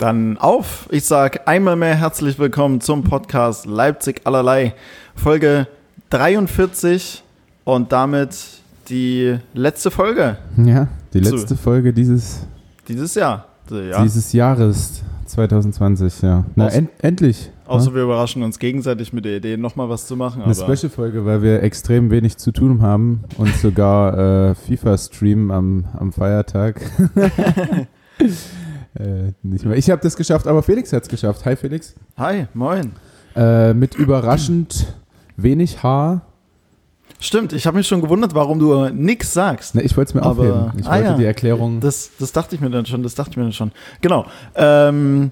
Dann auf. Ich sage einmal mehr herzlich willkommen zum Podcast Leipzig allerlei. Folge 43 und damit die letzte Folge Ja, die letzte Folge dieses, dieses Jahr. Ja. dieses Jahres 2020, ja. Na, Aus- end, endlich. Außer ja? wir überraschen uns gegenseitig mit der Idee, nochmal was zu machen. Eine Special-Folge, weil wir extrem wenig zu tun haben und sogar äh, FIFA streamen am, am Feiertag. äh, nicht mehr. Ich habe das geschafft, aber Felix hat es geschafft. Hi Felix. Hi, moin. Äh, mit überraschend wenig Haar. Stimmt, ich habe mich schon gewundert, warum du nix sagst. Ne, ich wollte es mir Aber- aufheben. Ich ah, wollte ja. die Erklärung. Das, das dachte ich mir dann schon, das dachte ich mir dann schon. Genau. Ähm,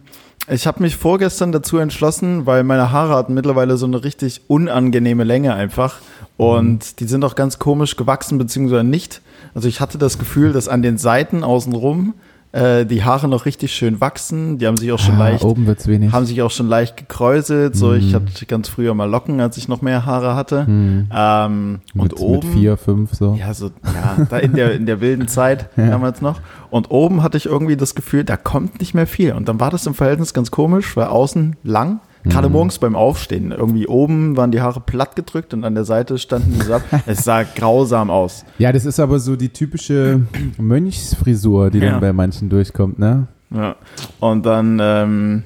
ich habe mich vorgestern dazu entschlossen, weil meine Haare hatten mittlerweile so eine richtig unangenehme Länge einfach. Und die sind auch ganz komisch gewachsen, beziehungsweise nicht. Also ich hatte das Gefühl, dass an den Seiten außenrum äh, die Haare noch richtig schön wachsen. Die haben sich auch schon ah, leicht oben wird es wenig. haben sich auch schon leicht gekräuselt. So, ich Mhm. hatte ganz früher mal Locken, als ich noch mehr Haare hatte. Hm. Ähm, und mit, oben. mit vier, fünf so. Ja, so, ja, da in der, in der wilden Zeit Ja. damals noch. Und oben hatte ich irgendwie das Gefühl, da kommt nicht mehr viel. Und dann war das im Verhältnis ganz komisch, weil außen lang, gerade Mhm. morgens beim Aufstehen, irgendwie oben waren die Haare platt gedrückt und an der Seite standen die so ab. Es sah grausam aus. Ja, das ist aber so die typische Mönchsfrisur, die Ja. dann bei manchen durchkommt, ne? Ja. Und dann, ähm,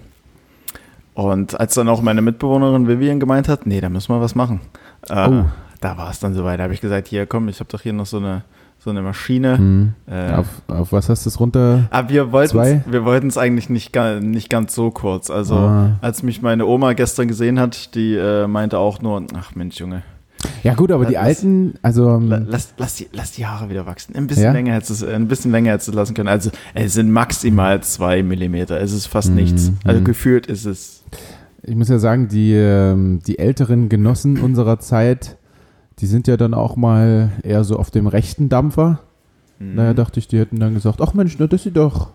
und als dann auch meine Mitbewohnerin Vivian gemeint hat, nee, da müssen wir was machen. Äh, Oh. Da war es dann soweit. Da habe ich gesagt, hier komm, ich habe doch hier noch so eine, so eine Maschine. Hm. Äh, Auf, auf was hast du es runter? Aber wir wollten Zwei? wir wollten es eigentlich nicht, nicht ganz so kurz. Also Ah. als mich meine Oma gestern gesehen hat, die äh, meinte auch nur, ach Mensch Junge, Ja gut, aber die Lass- alten, also ähm, lass, lass, die, lass die Haare wieder wachsen. Ein bisschen Ja? länger hättest du es, ein bisschen länger hättest du lassen können. Also es sind maximal zwei Millimeter. Es ist fast Mhm, nichts. Also mhm. gefühlt ist es. ich muss ja sagen, die, ähm, die älteren Genossen unserer Zeit, die sind ja dann auch mal eher so auf dem rechten Dampfer. Mhm. Naja, dachte ich, die hätten dann gesagt, ach Mensch, na, das sieht doch,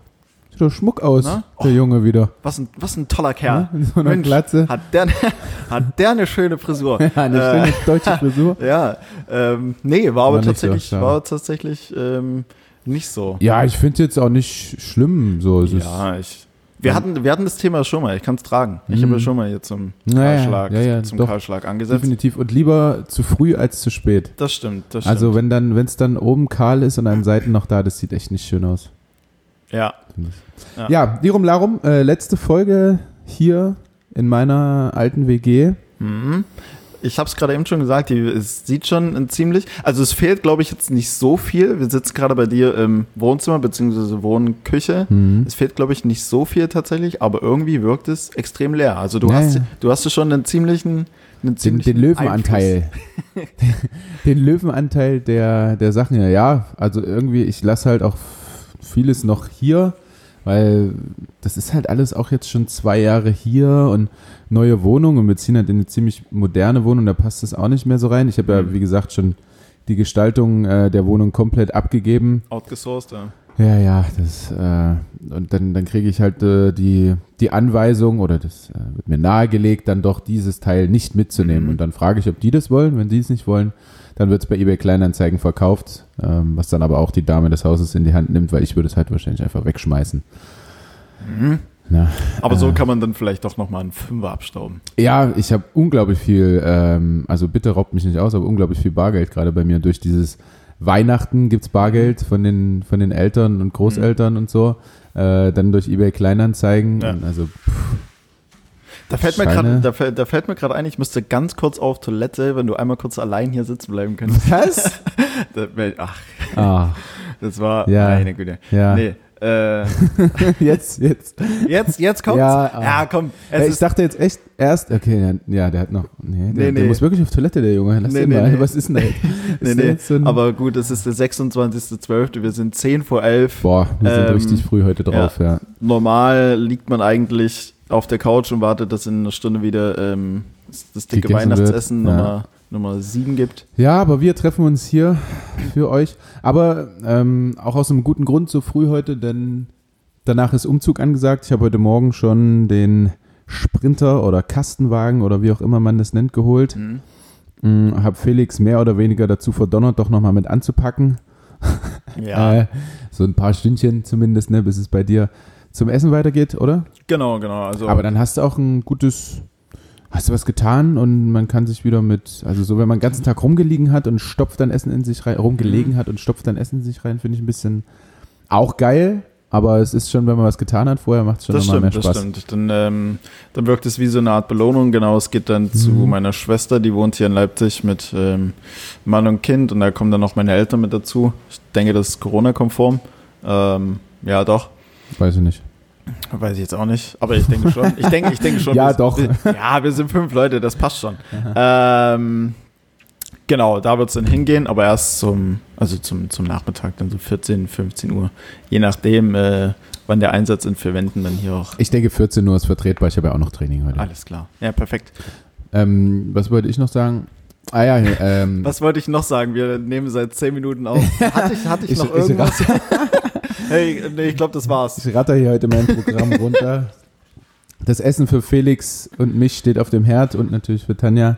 sieht doch schmuck aus, Na? der Junge wieder. was, ein, was ein toller Kerl. Ja, so einer Mensch, Glatze. Hat der, hat der eine schöne Frisur. Ja, eine Äh, schöne deutsche Frisur. Ja, ähm, nee, war aber so, tatsächlich, schade. war tatsächlich ähm, nicht so. Ja, ich finde es jetzt auch nicht schlimm. So, es Ja, ich. Wir hatten, wir hatten das Thema schon mal, ich kann es tragen. Ich Mhm. habe schon mal hier zum Naja, Kahlschlag, ja, ja, zum doch. Kahlschlag angesetzt. definitiv. Und lieber zu früh als zu spät. Das stimmt, das stimmt. Also wenn dann, wenn es dann oben kahl ist und an den Seiten noch da, das sieht echt nicht schön aus. ja. Ja, Ja. Lirum Larum, äh, letzte Folge hier in meiner alten WG. Mhm. Ich habe es gerade eben schon gesagt, die, es sieht schon ziemlich, also es fehlt, glaube ich, jetzt nicht so viel. Wir sitzen gerade bei dir im Wohnzimmer bzw. Wohnküche. Mhm. Es fehlt, glaube ich, nicht so viel tatsächlich, aber irgendwie wirkt es extrem leer. Also du Ja, hast, ja. du hast schon einen ziemlichen, einen Den, ziemlichen den Löwenanteil. den Löwenanteil der, der Sachen. Ja, ja, also irgendwie, ich lasse halt auch vieles noch hier, weil das ist halt alles auch jetzt schon zwei Jahre hier und neue Wohnung und wir ziehen halt in eine ziemlich moderne Wohnung, da passt das auch nicht mehr so rein. Ich habe ja, Mhm. wie gesagt, schon die Gestaltung äh, der Wohnung komplett abgegeben. Outgesourced, ja. Ja, ja, das äh, und dann, dann kriege ich halt äh, die, die Anweisung oder das äh, wird mir nahegelegt, dann doch dieses Teil nicht mitzunehmen. Mhm. Und dann frage ich, ob die das wollen. Wenn die es nicht wollen, dann wird es bei eBay Kleinanzeigen verkauft, ähm, was dann aber auch die Dame des Hauses in die Hand nimmt, weil ich würde es halt wahrscheinlich einfach wegschmeißen. Mhm. Na, Aber so Äh. kann man dann vielleicht doch nochmal einen Fünfer abstauben. ja, ich habe unglaublich viel, ähm, also bitte raubt mich nicht aus, aber unglaublich viel Bargeld gerade bei mir durch dieses Weihnachten gibt's Bargeld von den, von den Eltern und Großeltern und so. Äh, dann durch eBay Kleinanzeigen. Ja. Also Da fällt mir gerade, da, fällt- da fällt mir gerade ein, ich müsste ganz kurz auf Toilette, wenn du einmal kurz allein hier sitzen bleiben könntest. Was? Ach, Ah, das war Ja. meine Güte. ja. Nee, äh, Jetzt, jetzt. jetzt, jetzt kommt's. Ja, Ja, ah. komm. Ja, ich dachte jetzt echt erst, okay, ja, ja, der hat noch, nee, der, Nee, der nee. muss wirklich auf Toilette, der Junge. Lass Nee, den nee, mal. nee. Was ist denn da jetzt? nee, der nee, so aber gut, es ist der 26.12., wir sind 10 vor 11. Boah, wir sind Ähm, richtig früh heute drauf, ja. Normal liegt man eigentlich auf der Couch und wartet, dass in einer Stunde wieder ähm, das dicke Weihnachtsessen wird, ja. Nummer, Nummer 7 gibt. Ja, aber wir treffen uns hier für euch. Aber ähm, auch aus einem guten Grund so früh heute, denn danach ist Umzug angesagt. Ich habe heute Morgen schon den Sprinter oder Kastenwagen oder wie auch immer man das nennt, geholt. Mhm. Mhm, habe Felix mehr oder weniger dazu verdonnert, doch nochmal mit anzupacken. Ja. Äh, so ein paar Stündchen zumindest, ne, bis es bei dir zum Essen weitergeht, oder? Genau, genau. Also Aber dann hast du auch ein gutes, hast du was getan und man kann sich wieder mit, also so, wenn man den ganzen Tag rumgelegen hat und stopft dann Essen in sich rein, rumgelegen Mhm. hat und stopft dann Essen in sich rein, finde ich ein bisschen auch geil. Aber es ist schon, wenn man was getan hat vorher, macht es schon das nochmal stimmt, mehr das Spaß. stimmt. Dann, ähm, dann wirkt es wie so eine Art Belohnung. Genau, es geht dann zu Mhm. meiner Schwester, die wohnt hier in Leipzig mit ähm, Mann und Kind und da kommen dann noch meine Eltern mit dazu. Ich denke, das ist Corona-konform. Ähm, ja, doch. Weiß ich nicht. Weiß ich jetzt auch nicht, aber ich denke schon. Ich denke, ich denke schon. Ja, wir, doch. Wir, ja, wir sind fünf Leute, das passt schon. Ähm, genau, da wird es dann hingehen, aber erst zum, also zum, zum Nachmittag, dann so 14, 15 Uhr. Je nachdem, äh, wann der Einsatz in vier Wänden dann hier auch. Ich denke, 14 Uhr ist vertretbar. Ich habe ja auch noch Training heute. Alles klar. Ja, perfekt. Ähm, was wollte ich noch sagen? Ah ja, ähm, Was wollte ich noch sagen? Wir nehmen seit zehn Minuten auf. Hatte ich, hatte ich, Ich- noch irgendwas? Hey, nee, ich glaube, das war's. ich ratter hier heute mein Programm runter. Das Essen für Felix und mich steht auf dem Herd und natürlich für Tanja.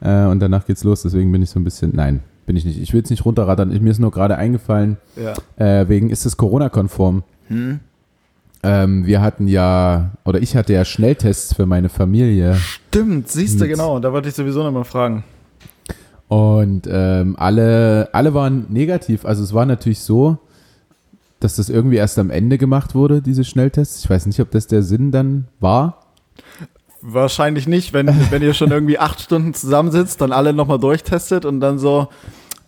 Äh, und danach geht's los. Deswegen bin ich so ein bisschen. Nein, bin ich nicht. Ich will es nicht runterrattern. Ich, mir ist nur gerade eingefallen, Ja. äh, wegen ist es Corona-konform. Hm? Ähm, wir hatten ja, oder ich hatte ja Schnelltests für meine Familie. Stimmt, siehst du genau. Da wollte ich sowieso noch mal fragen. Und ähm, alle, alle waren negativ. Also es war natürlich so, dass das irgendwie erst am Ende gemacht wurde, diese Schnelltests. Ich weiß nicht, ob das der Sinn dann war. Wahrscheinlich nicht, wenn, wenn ihr schon irgendwie acht Stunden zusammensitzt, dann alle nochmal durchtestet und dann so,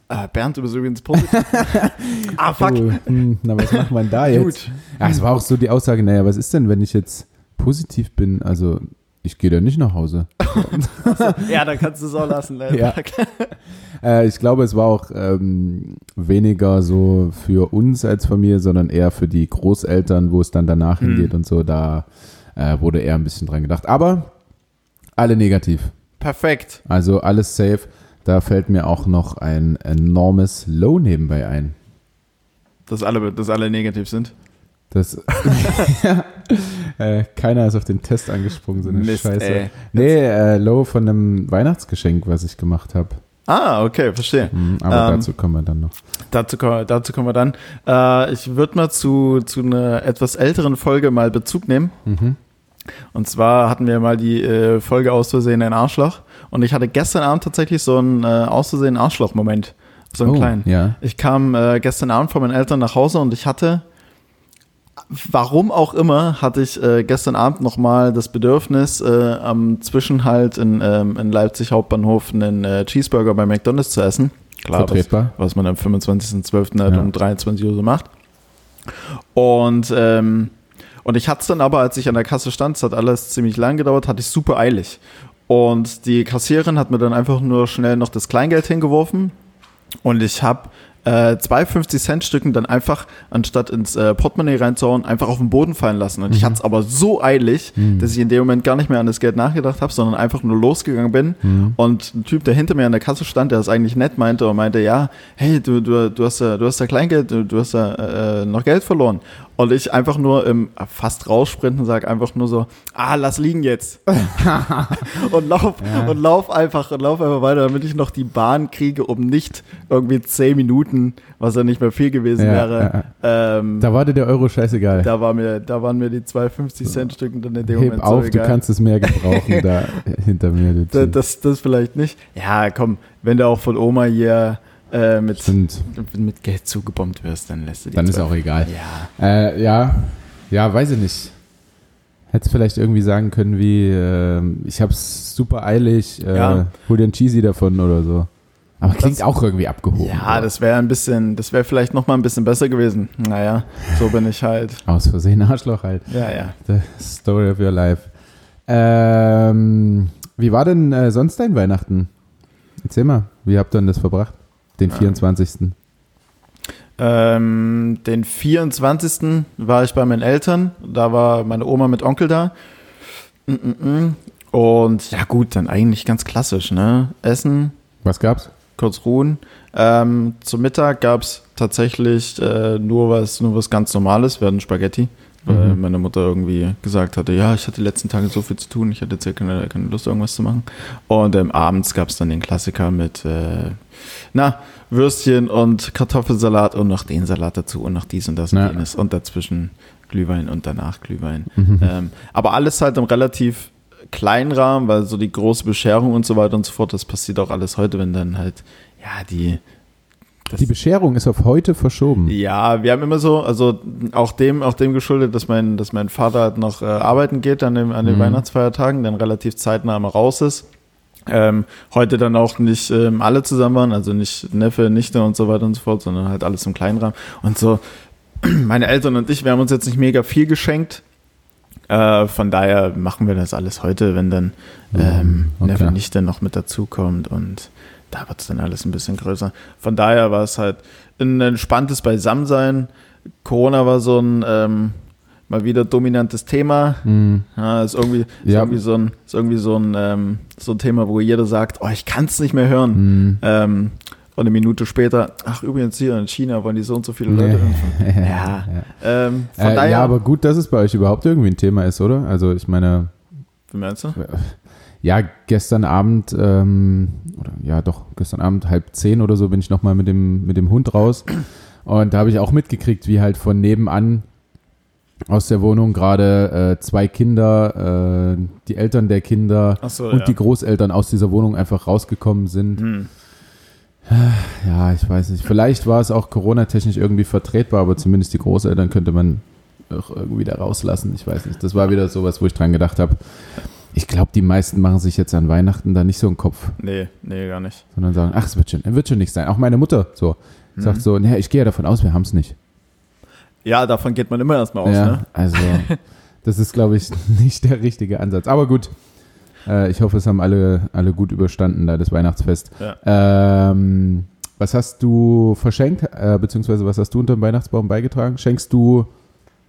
äh, Bernd, du bist übrigens positiv. ah, fuck. Oh, hm, na, was macht man da jetzt? Gut. Ja, es war auch so die Aussage, naja, was ist denn, wenn ich jetzt positiv bin? Also, ich gehe da nicht nach Hause. Ja, dann kannst du es auch lassen. Ne? Ja. Äh, ich glaube, es war auch ähm, weniger so für uns als Familie, sondern eher für die Großeltern, wo es dann danach Mhm. hingeht und so. Da äh, wurde eher ein bisschen dran gedacht. Aber alle negativ. Perfekt. Also alles safe. Da fällt mir auch noch ein enormes Low nebenbei ein. Dass alle, dass alle negativ sind. Das ja, äh, keiner ist auf den Test angesprungen, so eine Mist, Scheiße. ey. Nee, äh, Low von einem Weihnachtsgeschenk, was ich gemacht habe. Ah, okay, verstehe. Mhm, aber Ähm, dazu kommen wir dann noch. Dazu, dazu kommen wir dann. Äh, ich würde mal zu, zu einer etwas älteren Folge mal Bezug nehmen. Mhm. Und zwar hatten wir mal die äh, Folge aus Versehen ein Arschloch. Und ich hatte gestern Abend tatsächlich so einen äh, aus Versehen Arschloch-Moment. So einen oh, kleinen. Ja. Ich kam äh, gestern Abend von meinen Eltern nach Hause und ich hatte, warum auch immer, hatte ich äh, gestern Abend nochmal das Bedürfnis, äh, am Zwischenhalt in, ähm, in Leipzig Hauptbahnhof einen äh, Cheeseburger bei McDonalds zu essen. Klar, was, Vertretbar. was man am 25.12. halt Ja. um 23 Uhr so macht. Und, ähm, und ich hatte es dann aber, als ich an der Kasse stand, es hat alles ziemlich lang gedauert, hatte ich super eilig. Und die Kassiererin hat mir dann einfach nur schnell noch das Kleingeld hingeworfen. Und ich habe äh, zwei 50-Cent-Stücken dann einfach, anstatt ins äh, Portemonnaie reinzuhauen, einfach auf den Boden fallen lassen. Und ich hatte es aber so eilig, dass ich in dem Moment gar nicht mehr an das Geld nachgedacht habe, sondern einfach nur losgegangen bin. Und ein Typ, der hinter mir an der Kasse stand, der es eigentlich nett meinte und meinte, ja, hey, du, du, du, hast, da- du hast da Kleingeld, du, du hast da äh, noch Geld verloren. Und ich einfach nur im fast raussprinten sage einfach nur so, ah, lass liegen jetzt. und lauf, und lauf einfach, und lauf einfach weiter, damit ich noch die Bahn kriege, um nicht irgendwie zehn Minuten, was ja nicht mehr viel gewesen Ja, wäre. Ähm, Da war dir der Euro scheißegal. da, war mir, da waren mir die zwei 50-Cent-Stücken dann in dem Heb Moment auf, so du egal. kannst es mehr gebrauchen da hinter mir. Du Da- Typ. das, das vielleicht nicht. Ja, komm, wenn du auch von Oma hier äh, mit, Stimmt, mit Geld zugebombt wirst, dann lässt du die dann ist zwei- auch egal. Ja. Äh, ja, ja, weiß ich nicht. Hättest vielleicht irgendwie sagen können wie, ähm, ich hab's super eilig, äh, Ja. hol dir ein Cheesy davon oder so. Aber klingt Das- auch irgendwie abgehoben. Ja, das wäre ein bisschen, das wäre vielleicht noch mal ein bisschen besser gewesen. Naja, so bin ich halt. Aus Versehen Arschloch halt. Ja, ja. The story of your life. Ähm, wie war denn äh, sonst dein Weihnachten? Erzähl mal, wie habt ihr denn das verbracht? Den 24. Ähm, den 24. war ich bei meinen Eltern. Da war meine Oma mit Onkel da. Und ja, gut, dann eigentlich ganz klassisch, ne? Essen, Was gab's? kurz ruhen. Ähm, zum Mittag gab es tatsächlich äh, nur, was, nur was ganz Normales, hatten Spaghetti. Weil Mhm. meine Mutter irgendwie gesagt hatte, ja, ich hatte die letzten Tage so viel zu tun, ich hatte jetzt ja keine, keine Lust, irgendwas zu machen. Und ähm, abends gab es dann den Klassiker mit, äh, na, Würstchen und Kartoffelsalat und noch den Salat dazu und noch dies und das und Ja. jenes. Und dazwischen Glühwein und danach Glühwein. Mhm. Ähm, aber alles halt im relativ kleinen Rahmen, weil so die große Bescherung und so weiter und so fort, das passiert auch alles heute, wenn dann halt, ja, die. Das, Die Bescherung ist auf heute verschoben. ja, wir haben immer so, also auch dem, auch dem geschuldet, dass mein, dass mein Vater halt noch äh, arbeiten geht an, dem, an den Mhm. Weihnachtsfeiertagen, dann relativ zeitnah mal raus ist. Ähm, heute dann auch nicht ähm, alle zusammen waren, also nicht Neffe, Nichte und so weiter und so fort, sondern halt alles im kleinen Rahmen. Und so, meine Eltern und ich, wir haben uns jetzt nicht mega viel geschenkt. Äh, von daher machen wir das alles heute, wenn dann ähm, Mhm, okay. Neffe, Nichte noch mit dazukommt und da wird es dann alles ein bisschen größer. Von daher war es halt ein entspanntes Beisammensein. Corona war so ein ähm, mal wieder dominantes Thema. Mhm. Ja, ist irgendwie, ist Ja. irgendwie so ein, ist irgendwie so ein, ähm, so ein Thema, wo jeder sagt, oh, ich kann es nicht mehr hören. Mhm. Ähm, und eine Minute später, ach übrigens hier in China wollen die so und so viele Leute impfen. Ja, ähm, von Äh, daher, ja, aber gut, dass es bei euch überhaupt irgendwie ein Thema ist, oder? Also ich meine, wie meinst du? Ja, gestern Abend, ähm, oder ja doch, gestern Abend halb zehn oder so bin ich nochmal mit dem, mit dem Hund raus. Und da habe ich auch mitgekriegt, wie halt von nebenan aus der Wohnung gerade äh, zwei Kinder, äh, die Eltern der Kinder so, und ja. die Großeltern aus dieser Wohnung einfach rausgekommen sind. Hm. Ja, ich weiß nicht. Vielleicht war es auch Corona-technisch irgendwie vertretbar, aber zumindest die Großeltern könnte man auch irgendwie da rauslassen. Ich weiß nicht. Das war wieder sowas, wo ich dran gedacht habe. Ich glaube, die meisten machen sich jetzt an Weihnachten da nicht so einen Kopf, Nee, nee, gar nicht. sondern sagen, ach, es wird schon, wird schon nicht sein. Auch meine Mutter so Mhm. sagt so, naja, ich gehe ja davon aus, wir haben es nicht. Ja, davon geht man immer erstmal aus, ja, ne? also das ist, glaube ich, nicht der richtige Ansatz. Aber gut, äh, ich hoffe, es haben alle, alle gut überstanden, da das Weihnachtsfest. Ja. Ähm, was hast du verschenkt, äh, beziehungsweise was hast du unter dem Weihnachtsbaum beigetragen? Schenkst du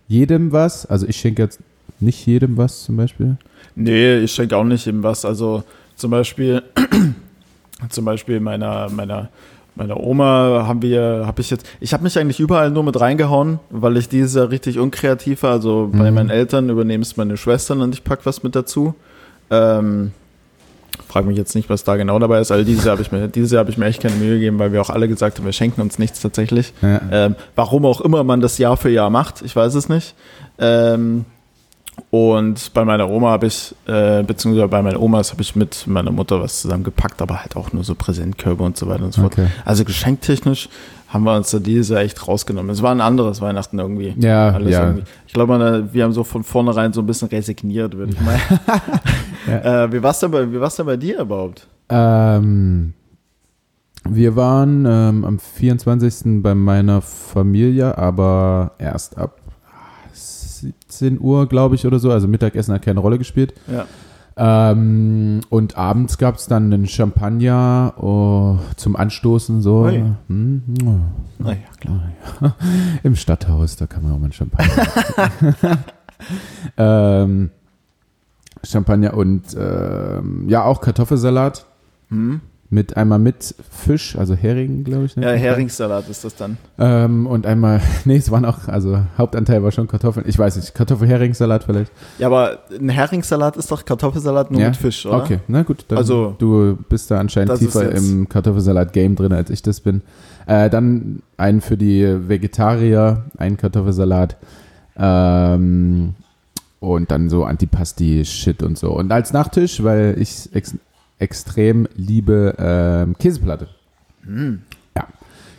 jedem was? Also ich schenke jetzt nicht jedem was zum Beispiel. Nee, ich schenke auch nicht ihm was. Also zum Beispiel, zum Beispiel meiner, meiner, meiner Oma haben wir, habe ich jetzt, ich habe mich eigentlich überall nur mit reingehauen, weil ich dieses Jahr richtig unkreativ war. Also bei Mhm. meinen Eltern übernehmen es meine Schwestern und ich pack was mit dazu. Ähm, frag mich jetzt nicht, was da genau dabei ist. Also dieses Jahr habe ich mir, dieses Jahr habe ich mir echt keine Mühe gegeben, weil wir auch alle gesagt haben, wir schenken uns nichts tatsächlich. Ja. Ähm, warum auch immer man das Jahr für Jahr macht, ich weiß es nicht. Ähm, und bei meiner Oma habe ich, äh, beziehungsweise bei meinen Omas habe ich mit meiner Mutter was zusammengepackt, aber halt auch nur so Präsentkörbe und so weiter und so fort. Okay. Also geschenktechnisch haben wir uns da dieses Jahr echt rausgenommen. Es war ein anderes Weihnachten irgendwie. Ja, Alles ja. irgendwie. Ich glaube, wir haben so von vornherein so ein bisschen resigniert, würde ich mal. Ja. äh, wie war es denn, bei- wie denn bei dir überhaupt? Ähm, wir waren ähm, am 24. bei meiner Familie, aber erst ab 17 Uhr, glaube ich, oder so. Also Mittagessen hat keine Rolle gespielt. Ja. Ähm, und abends gab es dann einen Champagner oh, zum Anstoßen, so. Hm, hm, Naja, klar. ja. Im Stadthaus, da kann man auch mal einen Champagner. ähm, Champagner und ähm, ja, auch Kartoffelsalat Hm? Mit einmal mit Fisch, also Hering, glaube ich. ne? Ja, Heringssalat ist das dann. Ähm, und einmal, nee, es waren auch, also Hauptanteil war schon Kartoffeln. Ich weiß nicht, Kartoffel-Heringssalat vielleicht. Ja, aber ein Heringssalat ist doch Kartoffelsalat nur Ja? mit Fisch, oder? Okay, na gut. Also, du bist da anscheinend tiefer im Kartoffelsalat-Game drin, als ich das bin. Äh, dann einen für die Vegetarier, einen Kartoffelsalat. Ähm, und dann so Antipasti-Shit und so. Und als Nachtisch, weil ich extrem liebe ähm, Käseplatte. Hm. Ja,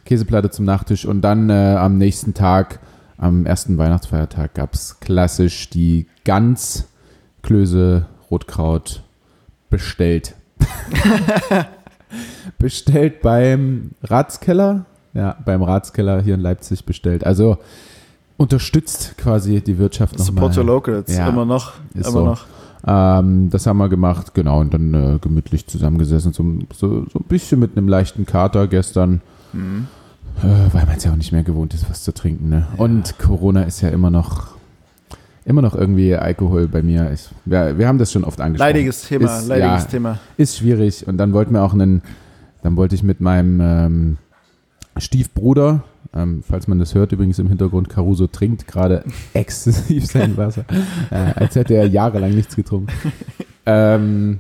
Käseplatte zum Nachtisch. Und dann äh, am nächsten Tag, am ersten Weihnachtsfeiertag, gab es klassisch die Gans, Klöße, Rotkraut bestellt. bestellt beim Ratskeller. Ja, beim Ratskeller hier in Leipzig bestellt. Also unterstützt quasi die Wirtschaft Support your nochmal. locals, Ja, immer noch, ist immer so. noch. Ähm, das haben wir gemacht, genau, und dann äh, gemütlich zusammengesessen, so, so, so ein bisschen mit einem leichten Kater gestern, Mhm. äh, weil man es ja auch nicht mehr gewohnt ist, was zu trinken. Ne? Und Corona ist ja immer noch, immer noch irgendwie Alkohol bei mir. Ich, ja, wir haben das schon oft angesprochen. Leidiges Thema, Ist- leidiges ja. Thema. Ist schwierig. Und dann wollten wir auch einen, dann wollte ich mit meinem ähm, Stiefbruder, ähm, falls man das hört, übrigens im Hintergrund, Caruso trinkt gerade exzessiv sein Wasser, äh, als hätte er jahrelang nichts getrunken. ähm,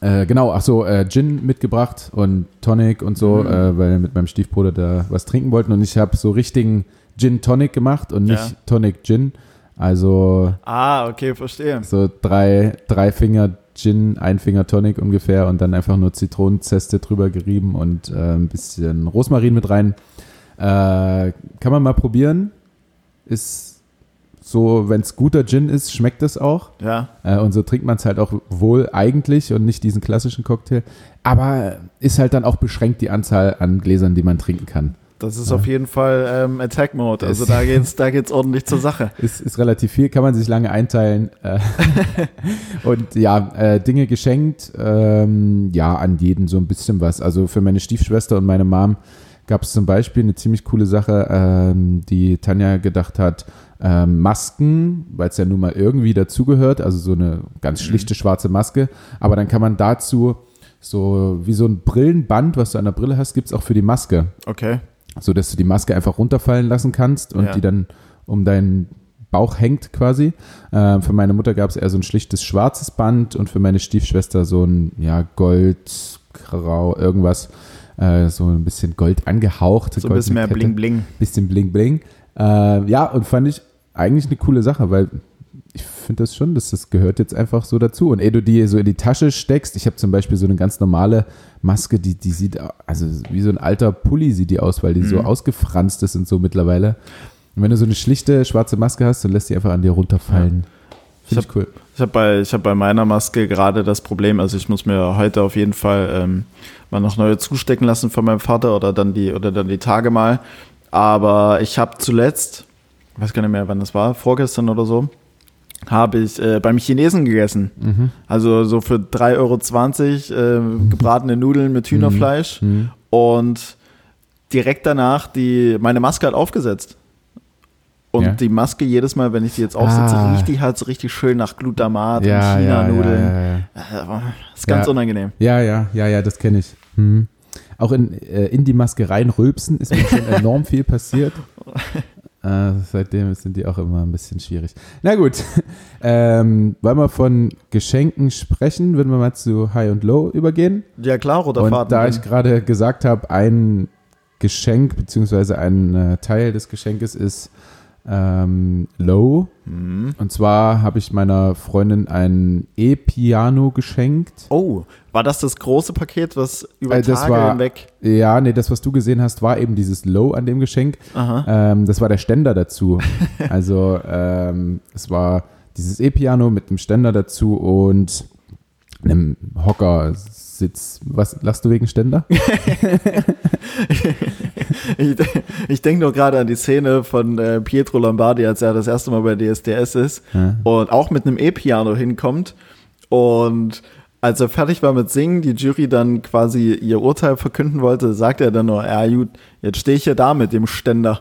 äh, genau, ach so, äh, Gin mitgebracht und Tonic und so, Mhm. äh, weil wir mit meinem Stiefbruder da was trinken wollten und ich habe so richtigen Gin Tonic gemacht und nicht Ja. Tonic Gin. Also Ah, okay, verstehe. so drei, drei Finger Gin, ein Finger Tonic ungefähr und dann einfach nur Zitronenzeste drüber gerieben und äh, ein bisschen Rosmarin mit rein. Äh, kann man mal probieren. Ist so, wenn es guter Gin ist, schmeckt es auch. Ja. Äh, und so trinkt man es halt auch wohl eigentlich und nicht diesen klassischen Cocktail. Aber ist halt dann auch beschränkt die Anzahl an Gläsern, die man trinken kann. Das ist Ja. auf jeden Fall ähm, Attack Mode. Also da geht's, da geht's ordentlich zur Sache. Ist, ist relativ viel, kann man sich lange einteilen. Äh, und ja, äh, Dinge geschenkt, ähm, ja, an jeden so ein bisschen was. Also für meine Stiefschwester und meine Mom gab es zum Beispiel eine ziemlich coole Sache, ähm, die Tanja gedacht hat, ähm, Masken, weil es ja nun mal irgendwie dazugehört, also so eine ganz schlichte schwarze Maske, aber dann kann man dazu so wie so ein Brillenband, was du an der Brille hast, gibt es auch für die Maske Okay. So dass du die Maske einfach runterfallen lassen kannst und Ja. die dann um deinen Bauch hängt quasi. Ähm, für meine Mutter gab es eher so ein schlichtes schwarzes Band und für meine Stiefschwester so ein ja Gold, Grau, irgendwas, äh, so ein bisschen Gold angehaucht. So ein bisschen mehr Bling Bling. Bisschen Bling Bling. Äh, ja, und fand ich eigentlich eine coole Sache, weil ich finde das schon, dass das gehört jetzt einfach so dazu. Und ehe du die so in die Tasche steckst, ich habe zum Beispiel so eine ganz normale Maske, die, die sieht, also wie so ein alter Pulli sieht die aus, weil die so Mhm. ausgefranst ist und so mittlerweile. Und wenn du so eine schlichte schwarze Maske hast, dann lässt die einfach an dir runterfallen. Ich Finde ich cool. Ich habe bei, ich hab bei meiner Maske gerade das Problem, also ich muss mir heute auf jeden Fall ähm, mal noch neue zustecken lassen von meinem Vater oder dann die, oder dann die Tage mal. Aber ich habe zuletzt, ich weiß gar nicht mehr, wann das war, vorgestern oder so, habe ich äh, beim Chinesen gegessen. Mhm. Also so für 3,20 Euro äh, gebratene Nudeln mit Hühnerfleisch. Mhm. Und direkt danach die, meine Maske hat aufgesetzt. Und Ja. die Maske jedes Mal, wenn ich die jetzt aufsetze, Ah. riecht die halt so richtig schön nach Glutamat Ja, und China-Nudeln. ja. Äh, Das ist ganz unangenehm. Ja, ja, ja, ja, das kenne ich. Mhm. Auch in, äh, in die Maske reinrülpsen ist mir schon enorm viel passiert. Äh, seitdem sind die auch immer ein bisschen schwierig. Na gut, ähm, wollen wir von Geschenken sprechen, würden wir mal zu High und Low übergehen. Ja klar, roter und Faden. da ich gerade gesagt habe, ein Geschenk beziehungsweise ein äh, Teil des Geschenkes ist ähm, Low. Mhm. Und zwar habe ich meiner Freundin ein E-Piano geschenkt. Oh, war das das große Paket, was über Äh, das Tage war- hinweg... Ja, nee, das, was du gesehen hast, war eben dieses Low an dem Geschenk. Ähm, das war der Ständer dazu. also ähm, es war dieses E-Piano mit einem Ständer dazu und einem Hockersitz. Was lachst du wegen Ständer? Ich, ich denke nur gerade an die Szene von äh, Pietro Lombardi, als er das erste Mal bei DSDS ist Ja. und auch mit einem E-Piano hinkommt. Und als er fertig war mit Singen, die Jury dann quasi ihr Urteil verkünden wollte, sagt er dann nur, ja gut, jetzt stehe ich hier da mit dem Ständer.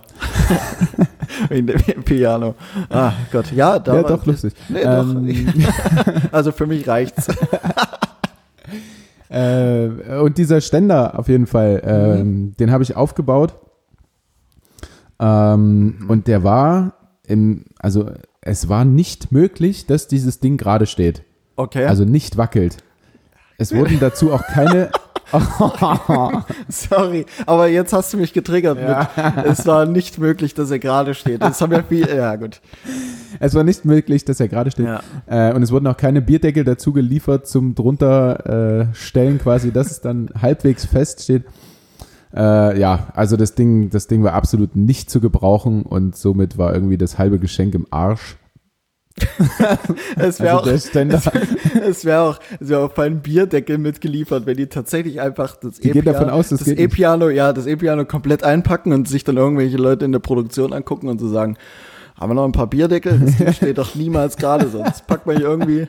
Wegen dem E-Piano. Ah Gott, ja, da ja, war- doch, lustig. Nee, Ähm, doch. Also für mich reicht's. Äh, und dieser Ständer auf jeden Fall, ähm, den habe ich aufgebaut. Ähm, Und der war im, also es war nicht möglich, dass dieses Ding gerade steht. Okay. Also nicht wackelt. Es wurden dazu auch keine. Sorry, aber jetzt hast du mich getriggert mit, es war nicht möglich, dass er gerade steht. Das haben ja viel, ja gut. es war nicht möglich, dass er gerade steht. Ja. Äh, und es wurden auch keine Bierdeckel dazu geliefert zum drunter äh, stellen, quasi, dass es dann halbwegs fest steht. Äh, ja, also das Ding, das Ding war absolut nicht zu gebrauchen und somit war irgendwie das halbe Geschenk im Arsch. Es wäre Also auch, es wäre auch, es wäre auch ein Bierdeckel mitgeliefert, wenn die tatsächlich einfach das aus, das. E-Piano, ja, das E-Piano komplett einpacken und sich dann irgendwelche Leute in der Produktion angucken und so sagen, haben wir noch ein paar Bierdeckel? Das Ding steht doch niemals gerade, sonst packt man hier irgendwie.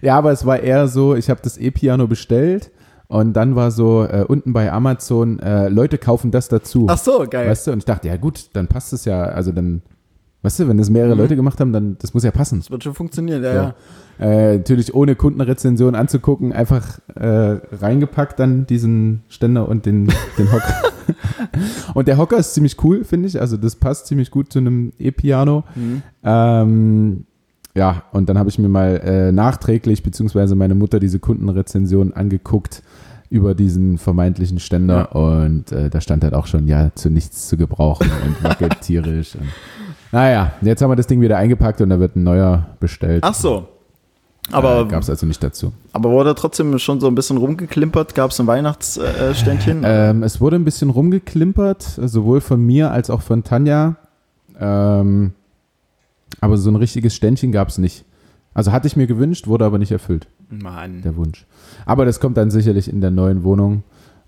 ja, aber es war eher so, ich habe das E-Piano bestellt und dann war so äh, unten bei Amazon, äh, Leute kaufen das dazu. Ach so, geil. Weißt du, und ich dachte, ja gut, dann passt es ja, also dann, weißt du, wenn das mehrere Mhm. Leute gemacht haben, dann, das muss ja passen. Das wird schon funktionieren, ja, So. ja. Äh, natürlich ohne Kundenrezension anzugucken, einfach äh, reingepackt dann diesen Ständer und den, den Hocker. und der Hocker ist ziemlich cool, finde ich, also das passt ziemlich gut zu einem E-Piano. Mhm. Ähm, ja, und dann habe ich mir mal äh, nachträglich, beziehungsweise meine Mutter diese Kundenrezension angeguckt. über diesen vermeintlichen Ständer und äh, da stand halt auch schon, ja, zu nichts zu gebrauchen und wackelt tierisch. Und, naja, jetzt haben wir das Ding wieder eingepackt und da wird ein neuer bestellt. Ach so. Aber, äh, gab es also nicht dazu. aber wurde trotzdem schon so ein bisschen rumgeklimpert? Gab es ein Weihnachtsständchen? Ähm, es wurde ein bisschen rumgeklimpert, sowohl von mir als auch von Tanja. Ähm, aber so ein richtiges Ständchen gab es nicht. Also hatte ich mir gewünscht, wurde aber nicht erfüllt, Mann. der Wunsch. Aber das kommt dann sicherlich in der neuen Wohnung.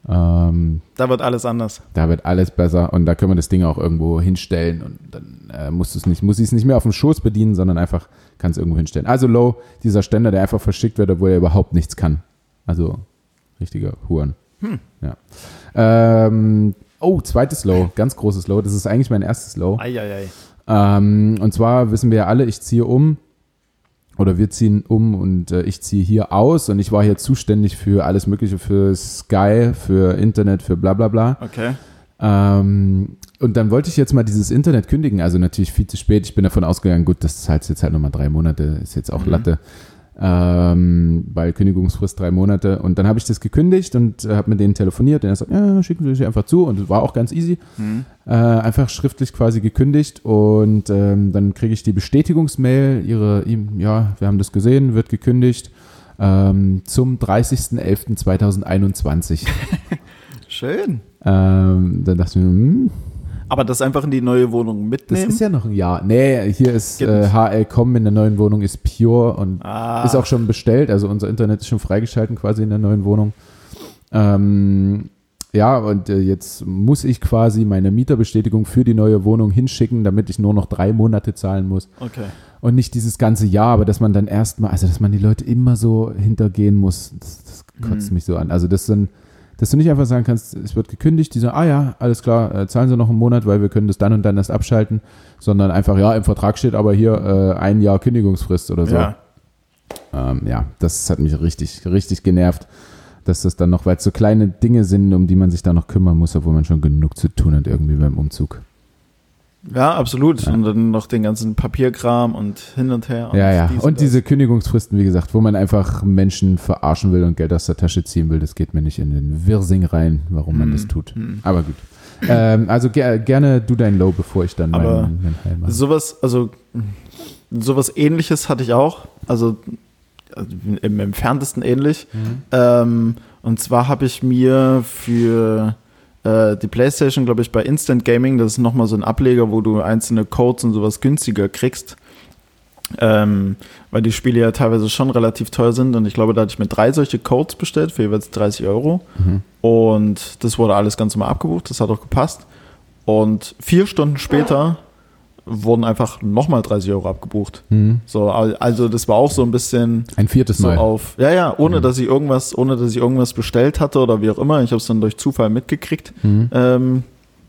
Ähm, Da wird alles anders. da wird alles besser und da können wir das Ding auch irgendwo hinstellen und dann äh, musst du's nicht, muss ich es nicht mehr auf dem Schoß bedienen, sondern einfach kann es irgendwo hinstellen. Also Low, dieser Ständer, der einfach verschickt wird, obwohl er überhaupt nichts kann. Also richtiger Huren. Ja. Ähm, oh, zweites Low, ganz großes Low. Das ist eigentlich mein erstes Low. Eieiei. Ähm, und zwar wissen wir ja alle, ich ziehe um oder wir ziehen um und äh, ich ziehe hier aus und ich war hier zuständig für alles Mögliche, für Sky, für Internet, für bla bla bla. Okay. Ähm, und dann wollte ich jetzt mal dieses Internet kündigen, also natürlich viel zu spät. Ich bin davon ausgegangen, gut, das zahlt jetzt halt nochmal drei Monate, ist jetzt auch Mhm. Latte. Ähm, weil Kündigungsfrist drei Monate. Und dann habe ich das gekündigt und äh, habe mit denen telefoniert. Und er sagt, ja, schicken Sie sich einfach zu. Und es war auch ganz easy. Mhm. Äh, einfach schriftlich quasi gekündigt. Und ähm, dann kriege ich die Bestätigungsmail. Ihre, ihm- ja, wir haben das gesehen, wird gekündigt. Ähm, zum 30.11.2021. Schön. ähm, dann dachte ich mir, hm, Aber das einfach in die neue Wohnung das mitnehmen? ist ja noch ein Jahr. Nee, hier ist äh. HL.com in der neuen Wohnung ist Pure und ah, ist auch schon bestellt. Also unser Internet ist schon freigeschalten quasi in der neuen Wohnung. Ähm, ja, und äh, jetzt muss ich quasi meine Mieterbestätigung für die neue Wohnung hinschicken, damit ich nur noch drei Monate zahlen muss okay. und nicht dieses ganze Jahr, aber dass man dann erstmal, also dass man die Leute immer so hintergehen muss, das, das kotzt Mhm. mich so an. Also das sind, dass du nicht einfach sagen kannst, es wird gekündigt, die sagen, ah ja, alles klar, äh, zahlen sie noch einen Monat, weil wir können das dann und dann erst abschalten, sondern einfach, ja, im Vertrag steht aber hier äh, ein Jahr Kündigungsfrist oder so. Ja. Ähm, ja, das hat mich richtig, richtig genervt, dass das dann noch, weil es so kleine Dinge sind, um die man sich da noch kümmern muss, obwohl man schon genug zu tun hat irgendwie beim Umzug. Ja, absolut. Ja. Und dann noch den ganzen Papierkram und hin und her. Ja, ja. dies Und das. diese Kündigungsfristen, wie gesagt, wo man einfach Menschen verarschen will und Geld aus der Tasche ziehen will, das geht mir nicht in den Wirsing rein, warum man Hm, das tut. hm. Aber gut. ähm, also ger gerne du dein Low, bevor ich dann Aber meinen mein High mache. Sowas, also sowas ähnliches hatte ich auch. Also also im entferntesten ähnlich. Mhm. Ähm, und zwar habe ich mir für äh, die PlayStation, glaube ich, bei Instant Gaming, das ist nochmal so ein Ableger, wo du einzelne Codes und sowas günstiger kriegst. Ähm, weil die Spiele ja teilweise schon relativ teuer sind. Und ich glaube, da hatte ich mir drei solche Codes bestellt für jeweils 30 Euro. Mhm. Und das wurde alles ganz normal abgebucht, das hat auch gepasst. Und vier Stunden später wurden einfach nochmal 30 Euro abgebucht. Mhm. So, al- also das war auch so ein bisschen Ein viertes so Mal. auf, ja, ja, ohne Mhm. dass ich irgendwas, ohne dass ich irgendwas bestellt hatte oder wie auch immer. Ich habe es dann durch Zufall mitgekriegt. Mhm. Ähm,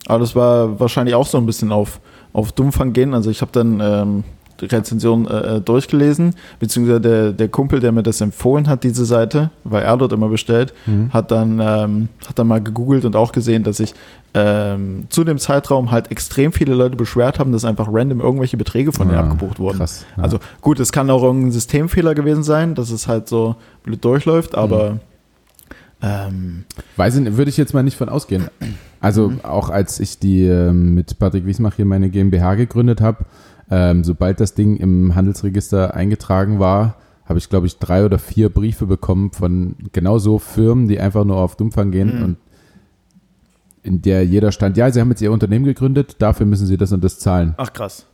aber das war wahrscheinlich auch so ein bisschen auf, auf Dummfang gehen. Also ich habe dann ähm, Rezension äh, äh, durchgelesen, beziehungsweise der, der Kumpel, der mir das empfohlen hat, diese Seite, weil er dort immer bestellt, Mhm. hat dann, ähm, hat dann mal gegoogelt und auch gesehen, dass sich ähm, zu dem Zeitraum halt extrem viele Leute beschwert haben, dass einfach random irgendwelche Beträge von denen Ah, abgebucht wurden. Krass. Ja. Also gut, es kann auch irgendein Systemfehler gewesen sein, dass es halt so blöd durchläuft, aber ähm, Weiß ich, würde ich jetzt mal nicht von ausgehen. Also Mhm. auch als ich die ähm, mit Patrick Wiesmach hier meine GmbH gegründet habe, ähm, sobald das Ding im Handelsregister eingetragen war, habe ich, glaube ich, drei oder vier Briefe bekommen von genau so Firmen, die einfach nur auf Dummfang gehen Mhm. und in der jeder stand, ja, sie haben jetzt ihr Unternehmen gegründet, dafür müssen sie das und das zahlen. ach krass.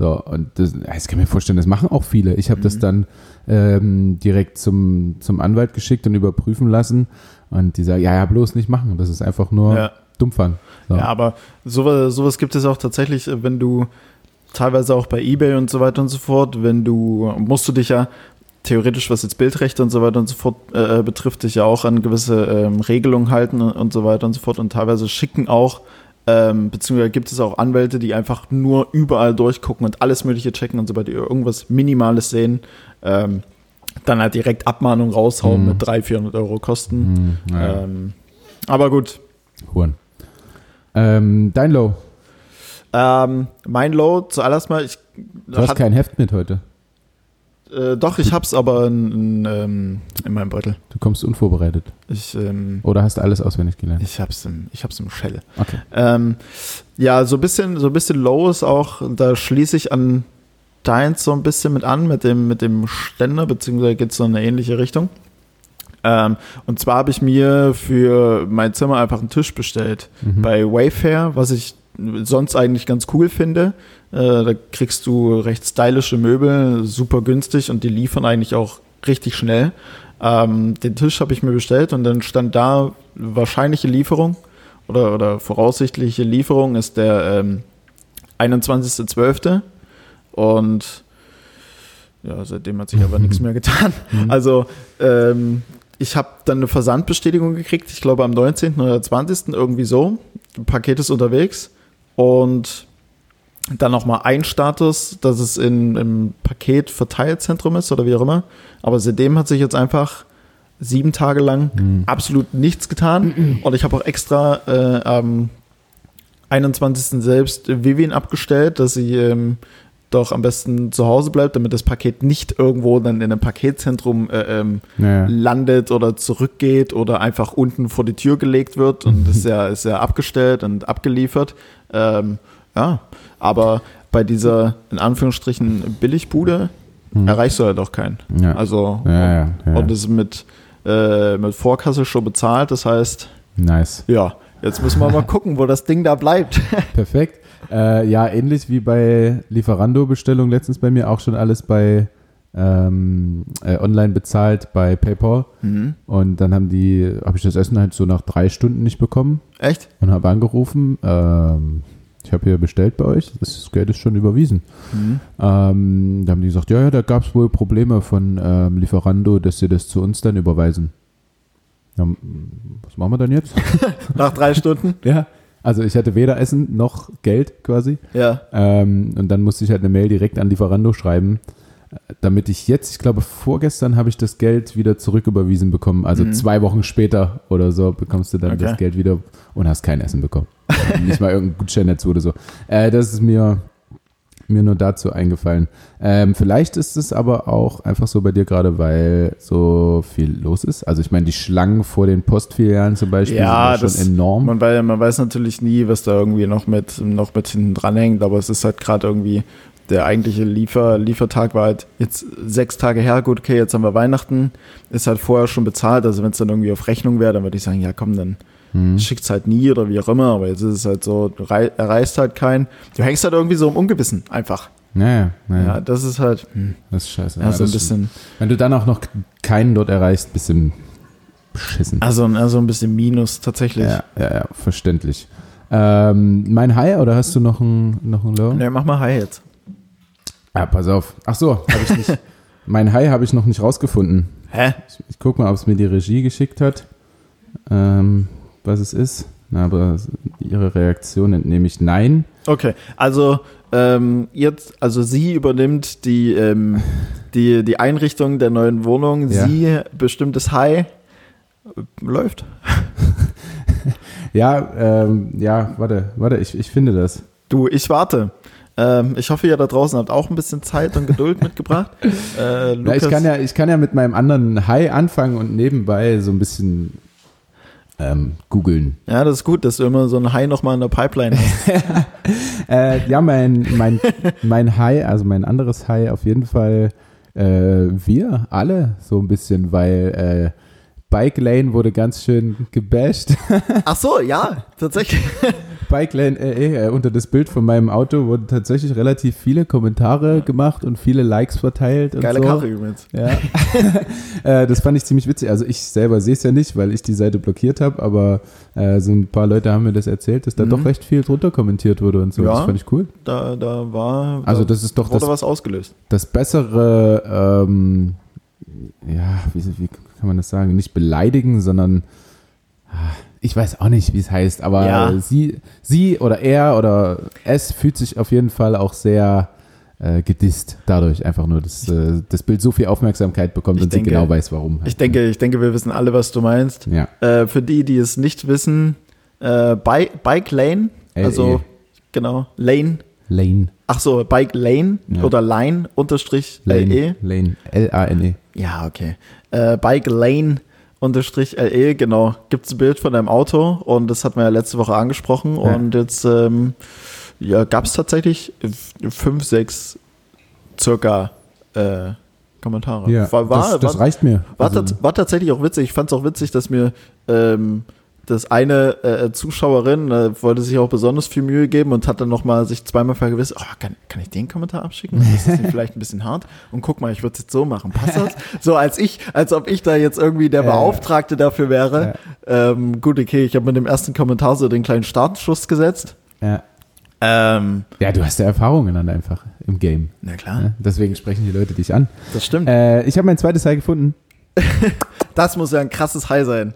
So, und das, ich kann mir vorstellen, das machen auch viele. Ich habe das Mhm. dann ähm, direkt zum, zum Anwalt geschickt und überprüfen lassen. Und die sagen, ja, ja, bloß nicht machen. Das ist einfach nur Ja. Dummfang. So. Ja, aber sowas, sowas gibt es auch tatsächlich, wenn du teilweise auch bei Ebay und so weiter und so fort, wenn du, musst du dich ja theoretisch, was jetzt Bildrechte und so weiter und so fort äh, betrifft, dich ja auch an gewisse ähm, Regelungen halten und, und so weiter und so fort. Und teilweise schicken auch, ähm, beziehungsweise gibt es auch Anwälte, die einfach nur überall durchgucken und alles Mögliche checken und sobald die irgendwas Minimales sehen, ähm, dann halt direkt Abmahnung raushauen Mhm. mit 300, 400 Euro Kosten. Hm, naja, Ähm, aber gut, Huren. Ähm, dein Low. Ähm, mein Low, zuallererst mal, ich Du hast hat- kein Heft mit heute. Äh, doch, ich hab's aber in, in, ähm, in meinem Beutel. Du kommst unvorbereitet. Ich, ähm, Oder hast du alles auswendig gelernt? ich hab's im, ich hab's im Shell. Okay. Ähm, ja, so ein bisschen, so ein bisschen low ist auch, da schließe ich an deins so ein bisschen mit an, mit dem, mit dem Ständer, beziehungsweise geht es so in eine ähnliche Richtung. Ähm, und zwar habe ich mir für mein Zimmer einfach einen Tisch bestellt Mhm. bei Wayfair, was ich sonst eigentlich ganz cool finde. Äh, da kriegst du recht stylische Möbel, super günstig und die liefern eigentlich auch richtig schnell. Ähm, den Tisch habe ich mir bestellt und dann stand da wahrscheinliche Lieferung oder, oder voraussichtliche Lieferung ist der ähm, 21.12. Und ja, seitdem hat sich aber nichts mehr getan. Mhm. Also ähm, ich habe dann eine Versandbestätigung gekriegt, ich glaube am 19. oder 20. irgendwie so. Paket ist unterwegs und dann nochmal ein Status, dass es in, im Paketverteilzentrum ist oder wie auch immer. Aber seitdem hat sich jetzt einfach sieben Tage lang Mhm. absolut nichts getan. Und ich habe auch extra äh, am 21. selbst Vivian abgestellt, dass sie ähm, doch am besten zu Hause bleibt, damit das Paket nicht irgendwo dann in einem Paketzentrum äh, ähm, Ja. landet oder zurückgeht oder einfach unten vor die Tür gelegt wird und ist ja, ist ja abgestellt und abgeliefert. Ähm, ja, aber bei dieser in Anführungsstrichen Billigbude Mhm. erreichst du halt auch keinen. Ja. Also ja, ja, und das ist mit, äh, mit Vorkasse schon bezahlt. Das heißt, nice. ja, jetzt müssen wir mal gucken, wo das Ding da bleibt. Perfekt. Äh, ja, ähnlich wie bei Lieferando-Bestellung letztens bei mir auch schon alles bei ähm, äh, online bezahlt bei PayPal. Mhm. Und dann haben die, habe ich das Essen halt so nach drei Stunden nicht bekommen Echt? und habe angerufen. Ähm, ich habe hier bestellt bei euch, das Geld ist schon überwiesen. Mhm. Ähm, da haben die gesagt, ja, ja, da gab es wohl Probleme von ähm, Lieferando, dass sie das zu uns dann überweisen. Ja, was machen wir dann jetzt? Nach drei Stunden? ja. Also ich hatte weder Essen noch Geld quasi. Ja. Ähm, und dann musste ich halt eine Mail direkt an Lieferando schreiben, damit ich jetzt, ich glaube vorgestern habe ich das Geld wieder zurücküberwiesen bekommen. Also Mhm. zwei Wochen später oder so bekommst du dann Okay. das Geld wieder und hast kein Essen bekommen. Nicht mal irgendein Gutschein dazu oder so. Äh, das ist mir, mir nur dazu eingefallen. Ähm, vielleicht ist es aber auch einfach so bei dir gerade, weil so viel los ist. Also ich meine, die Schlangen vor den Postfilialen zum Beispiel Ja, sind ja das- schon enorm. Man, weiß, man weiß natürlich nie, was da irgendwie noch mit, noch mit hinten dranhängt, aber es ist halt gerade irgendwie, der eigentliche Liefer, Liefertag war halt jetzt sechs Tage her, gut, okay, jetzt haben wir Weihnachten, ist halt vorher schon bezahlt, also wenn es dann irgendwie auf Rechnung wäre, dann würde ich sagen, ja komm, dann Hm. schickt's halt nie oder wie auch immer, aber jetzt ist es halt so, du rei- erreichst halt keinen, du hängst halt irgendwie so im Ungewissen, einfach. Naja, naja, Ja, das ist halt, hm, das ist scheiße. ja, Ja, ein bisschen, Wenn du dann auch noch keinen dort erreichst, bisschen beschissen. also, also ein bisschen Minus tatsächlich. Ja, ja, ja, verständlich. Ähm, mein High oder hast du noch ein, noch ein Low? Ne, mach mal Hi jetzt. Ah, pass auf. Ach so, habe ich nicht. mein High habe ich noch nicht rausgefunden. Hä? Ich, ich guck mal, ob es mir die Regie geschickt hat. Ähm, was es ist. Na, aber ihre Reaktion entnehme ich nein. Okay, also ähm, jetzt, also sie übernimmt die, ähm, die, die Einrichtung der neuen Wohnung, Ja. sie bestimmt das High. Läuft. Ja, ähm, ja, warte, warte, ich, ich finde das. Du, ich warte. Ähm, ich hoffe, ihr da draußen habt auch ein bisschen Zeit und Geduld mitgebracht. Äh, Ja, ich, kann ja, ich kann ja mit meinem anderen High anfangen und nebenbei so ein bisschen ähm, googeln. ja, das ist gut, dass du immer so ein High nochmal in der Pipeline hast. Äh, ja, mein, mein, mein High, also mein anderes High auf jeden Fall äh, wir alle so ein bisschen, weil äh, Bike Lane wurde ganz schön gebasht. Ach so, ja, tatsächlich. Bike Lane, äh, äh, unter das Bild von meinem Auto wurden tatsächlich relativ viele Kommentare gemacht und viele Likes verteilt. Und Geile so. Karre übrigens. Ja. äh, das fand ich ziemlich witzig. Also ich selber sehe es ja nicht, weil ich die Seite blockiert habe, aber äh, so ein paar Leute haben mir das erzählt, dass da Mhm. doch recht viel drunter kommentiert wurde und so. Ja. Das fand ich cool. Da, da war. Also da das ist doch wurde das, was ausgelöst. das bessere, ähm, ja, wie, wie kann man das sagen? Nicht beleidigen, sondern ah, ich weiß auch nicht, wie es heißt, aber Ja. sie, sie oder er oder es fühlt sich auf jeden Fall auch sehr äh, gedisst dadurch einfach nur, dass äh, das Bild so viel Aufmerksamkeit bekommt Ich und denke- sie genau weiß, warum. Ich denke, ich denke, wir wissen alle, was du meinst. Ja. Äh, für die, die es nicht wissen, äh, Bike, Bike Lane, LE. also genau, Lane, Lane. Ach so, Bike Lane Ja. oder Line unterstrich Lane. LE. Lane. L-A-N-E. Ja, okay. Äh, Bike Lane unterstrich LE, genau. Gibt es ein Bild von deinem Auto und das hatten wir ja letzte Woche angesprochen Ja. und jetzt ähm, ja, gab es tatsächlich fünf, sechs circa äh, Kommentare. Ja, war, war, das, das war, reicht mir. war, Also, war tatsächlich auch witzig. Ich fand es auch witzig, dass mir ähm, das eine äh, Zuschauerin äh, wollte sich auch besonders viel Mühe geben und hat dann nochmal sich zweimal vergewissert, oh, kann, kann ich den Kommentar abschicken? Ist das nicht vielleicht ein bisschen hart? Und guck mal, ich würde es jetzt so machen. Passt das? So als ich, als ob ich da jetzt irgendwie der Ja, ja. Beauftragte dafür wäre. Ähm, gut, okay, ich habe mit dem ersten Kommentar so den kleinen Startschuss gesetzt. ja. Ähm, ja, du hast ja Erfahrungen dann einfach im Game. na klar, Ja? Deswegen sprechen die Leute dich an. das stimmt. Äh, ich habe mein zweites High gefunden. Das muss ja ein krasses High sein.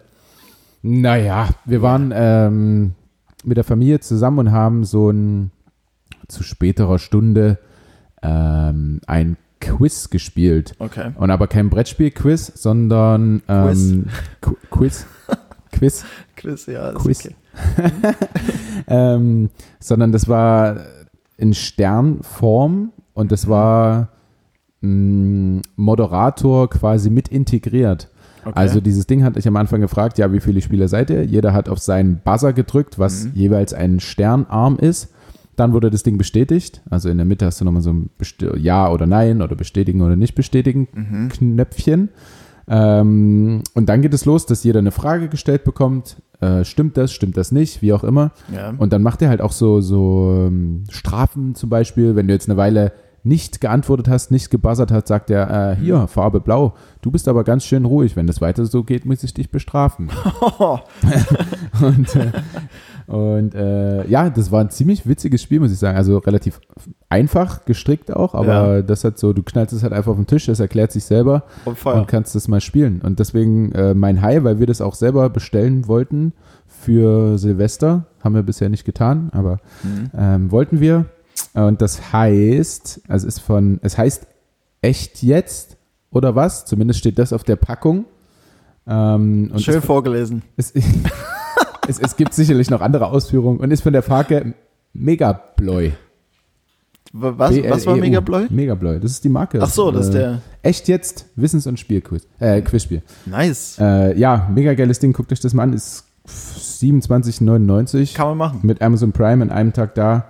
Naja, wir waren ähm, mit der Familie zusammen und haben so ein zu späterer Stunde ähm, ein Quiz gespielt. Okay. Und aber kein Brettspiel-Quiz, sondern ähm, Qu- Quiz. Quiz. Quiz, ja, Quiz. okay. ähm, sondern das war in Sternform und das war mh, Moderator quasi mit integriert. Okay. Also dieses Ding hatte ich am Anfang gefragt, ja, wie viele Spieler seid ihr? Jeder hat auf seinen Buzzer gedrückt, was Mhm. jeweils ein Sternarm ist. Dann wurde das Ding bestätigt. Also in der Mitte hast du nochmal so ein Besti- Ja oder Nein oder bestätigen oder nicht bestätigen Mhm. Knöpfchen. Ähm, und dann geht es los, dass jeder eine Frage gestellt bekommt. Äh, stimmt das, stimmt das nicht, wie auch immer. Ja. Und dann macht er halt auch so, so ähm, Strafen zum Beispiel, wenn du jetzt eine Weile nicht geantwortet hast, nicht gebuzzert hast, sagt er, äh, hier, Farbe blau, du bist aber ganz schön ruhig, wenn das weiter so geht, muss ich dich bestrafen. und äh, und äh, ja, das war ein ziemlich witziges Spiel, muss ich sagen. Also relativ einfach gestrickt auch, aber das hat so, du knallst es halt einfach auf den Tisch, das erklärt sich selber Und und kannst das mal spielen. Und deswegen äh, mein High, weil wir das auch selber bestellen wollten für Silvester, haben wir bisher nicht getan, aber Mhm. ähm, wollten wir. Und das heißt, also ist von, es heißt echt jetzt oder was? Zumindest steht das auf der Packung. Ähm, Schön es, vorgelesen. es, es, es gibt sicherlich noch andere Ausführungen und ist von der Marke Megabloy. Was, was war. Megabloy? Megabloy, das ist die Marke. Ach so, das ist Äh, der. Echt jetzt Wissens- und Spielquiz. Äh, Quizspiel. Nice. Äh, ja, mega geiles Ding, guckt euch das mal an. Ist 27,99 Kann man machen. mit Amazon Prime in einem Tag da.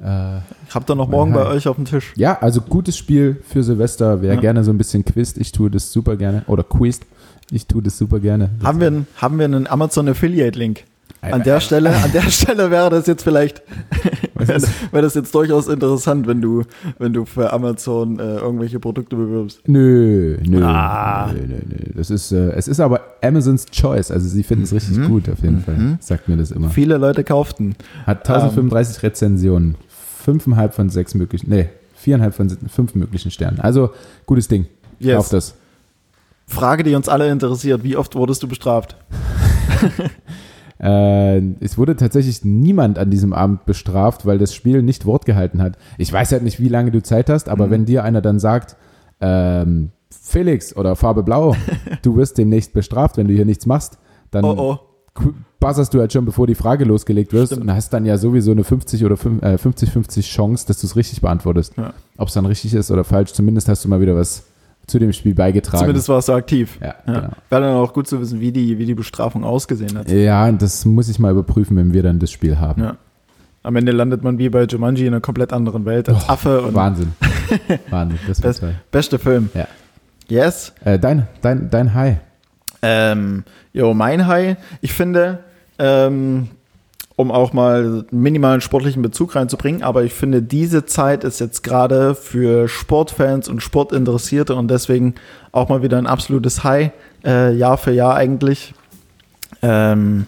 Äh, Ich hab da noch morgen bei euch auf dem Tisch. ja, also gutes Spiel für Silvester. Wer Ja. gerne so ein bisschen quizt, ich tue das super gerne. Oder quizt, ich tue das super gerne. Das Haben wir, einen- haben wir einen Amazon Affiliate Link? An der Stelle, an der Stelle wäre das jetzt vielleicht, wäre das jetzt durchaus interessant, wenn du, wenn du für Amazon äh, irgendwelche Produkte bewirbst. Nö, nö, Ah. nö, nö, nö. Das ist, äh, es ist aber Amazon's Choice. Also sie finden es richtig Mhm. gut auf jeden Mhm. Fall. Sagt mir das immer. Viele Leute kauften. Hat 1035 Rezensionen. Fünfeinhalb von sechs möglichen, nee, viereinhalb von fünf möglichen Sternen. Also gutes Ding. Yes. Auf das. Frage, die uns alle interessiert. Wie oft wurdest du bestraft? Äh, es wurde tatsächlich niemand an diesem Abend bestraft, weil das Spiel nicht Wort gehalten hat. Ich weiß halt nicht, wie lange du Zeit hast, aber Mhm. wenn dir einer dann sagt, ähm, Felix oder Farbe Blau, du wirst demnächst bestraft, wenn du hier nichts machst, dann Oh oh. buzzerst du halt schon, bevor die Frage losgelegt wird Stimmt. und hast dann ja sowieso eine 50 oder fünf- äh, 50-50 Chance, dass du es richtig beantwortest. Ja. Ob es dann richtig ist oder falsch, zumindest hast du mal wieder was zu dem Spiel beigetragen. Zumindest warst du aktiv. ja, Ja. genau. Wäre dann auch gut zu wissen, wie die, wie die Bestrafung ausgesehen hat. Ja, das muss ich mal überprüfen, wenn wir dann das Spiel haben. Ja. Am Ende landet man wie bei Jumanji in einer komplett anderen Welt als Oh, Affe und Wahnsinn. Wahnsinn, das war Best- toll. beste Film. Ja. Yes. Äh, dein, dein, dein High. Ähm, jo, mein High, ich finde, ähm, um auch mal einen minimalen sportlichen Bezug reinzubringen, aber ich finde, diese Zeit ist jetzt gerade für Sportfans und Sportinteressierte und deswegen auch mal wieder ein absolutes High, äh, Jahr für Jahr eigentlich. Ähm,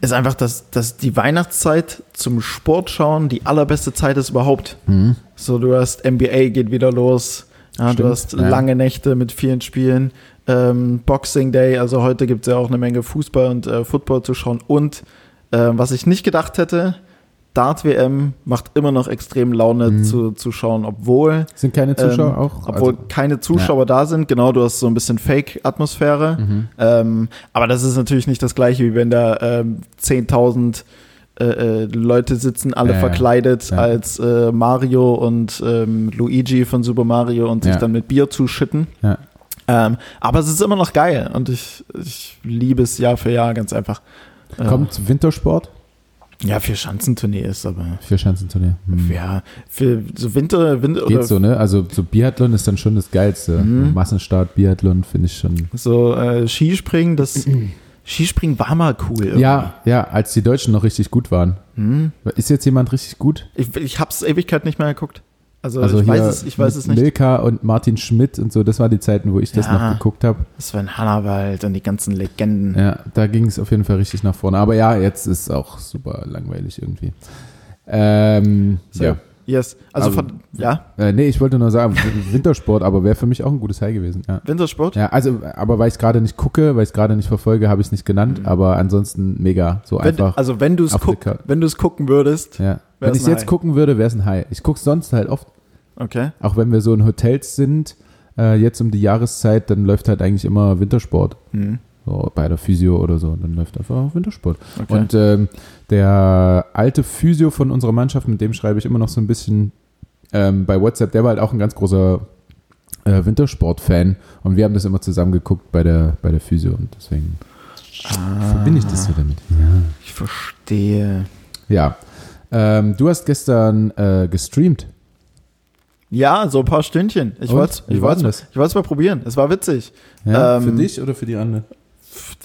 ist einfach, dass, dass die Weihnachtszeit zum Sport schauen die allerbeste Zeit ist überhaupt. Mhm. So, du hast NBA geht wieder los. Ja, du hast ja. lange Nächte mit vielen Spielen. Ähm, Boxing Day, also heute gibt es ja auch eine Menge Fußball und äh, Football zu schauen. Und äh, was ich nicht gedacht hätte, Dart WM macht immer noch extrem Laune Mhm. zu, zu schauen, obwohl, Sind keine Zuschauer ähm, auch? obwohl Also, keine Zuschauer da sind. Genau, du hast so ein bisschen Fake-Atmosphäre. mhm. Ähm, aber das ist natürlich nicht das gleiche, wie wenn da ähm, 10.000 äh, äh, Leute sitzen alle Ja, ja. verkleidet Ja. als äh, Mario und ähm, Luigi von Super Mario und sich Ja. dann mit Bier zuschütten. Ja. Ähm, aber es ist immer noch geil und ich, ich liebe es Jahr für Jahr ganz einfach. Kommt Wintersport? Ja, für Schanzentournee ist aber. Für Schanzenturnier. Hm. Ja, für so Winter, Winter Geht so, ne? Also so Biathlon ist dann schon das Geilste. Mhm. Massenstart Biathlon finde ich schon. so äh, Skispringen, das Skispringen war mal cool. irgendwie. Ja, ja, als die Deutschen noch richtig gut waren. Hm? Ist jetzt jemand richtig gut? Ich, ich hab's Ewigkeit nicht mehr geguckt. Also, Also ich, hier weiß es, ich weiß es nicht. Milka und Martin Schmidt und so, das war die Zeiten, wo ich das Ja. noch geguckt habe. Das war in Hannawald und die ganzen Legenden. Ja, da ging es auf jeden Fall richtig nach vorne. Aber ja, jetzt ist auch super langweilig irgendwie. Ähm, So. ja. Yes. Also, Aber- von, ja, Äh, nee, ich wollte nur sagen, Wintersport, aber wäre für mich auch ein gutes High gewesen. Ja. Wintersport. Ja, also, aber weil ich es gerade nicht gucke, weil ich es gerade nicht verfolge, habe ich es nicht genannt, aber ansonsten mega, so Wenn, einfach. also wenn du es guck, wenn du es gucken würdest. ja. Wenn ich es jetzt High. gucken würde, wäre es ein High. Ich gucke sonst halt oft, Okay. auch wenn wir so in Hotels sind, äh, jetzt um die Jahreszeit, dann läuft halt eigentlich immer Wintersport. Hm. So bei der Physio oder so. Dann läuft einfach Wintersport. okay. Und ähm, der alte Physio von unserer Mannschaft, mit dem schreibe ich immer noch so ein bisschen ähm, bei WhatsApp, der war halt auch ein ganz großer äh, Wintersport-Fan. Und wir haben das immer zusammen geguckt bei der, bei der Physio. Und deswegen verbinde ich das so damit. ich verstehe. Ja. Ähm, du hast gestern äh, gestreamt. Ja, so ein paar Stündchen. Ich Und? wollte Wie ich wollt's- es mal probieren. Es war witzig. Ja, Ähm, für dich oder für die anderen?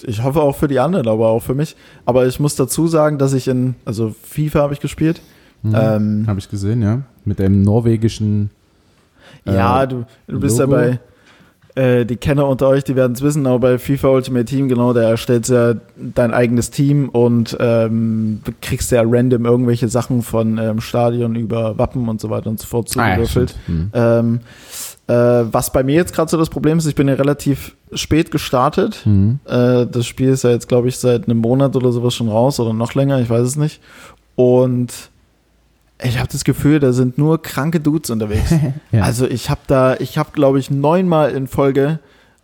Ich hoffe auch für die anderen, aber auch für mich. Aber ich muss dazu sagen, dass ich in, also FIFA habe ich gespielt. Mhm. Ähm, Habe ich gesehen, ja. Mit dem norwegischen. äh, ja, du, du bist Logo. ja bei, äh, die Kenner unter euch, die werden es wissen, aber bei FIFA Ultimate Team, genau, da erstellst du ja dein eigenes Team und ähm, kriegst ja random irgendwelche Sachen von ähm, Stadion über Wappen und so weiter und so fort Ah, ja, zugewürfelt. Mhm. Äh, was bei mir jetzt gerade so das Problem ist, ich bin ja relativ spät gestartet. Mhm. Äh, das Spiel ist ja jetzt, glaube ich, seit einem Monat oder sowas schon raus oder noch länger, ich weiß es nicht. Und ich habe das Gefühl, da sind nur kranke Dudes unterwegs. Ja. Also ich habe da, ich habe, glaube ich, neunmal in Folge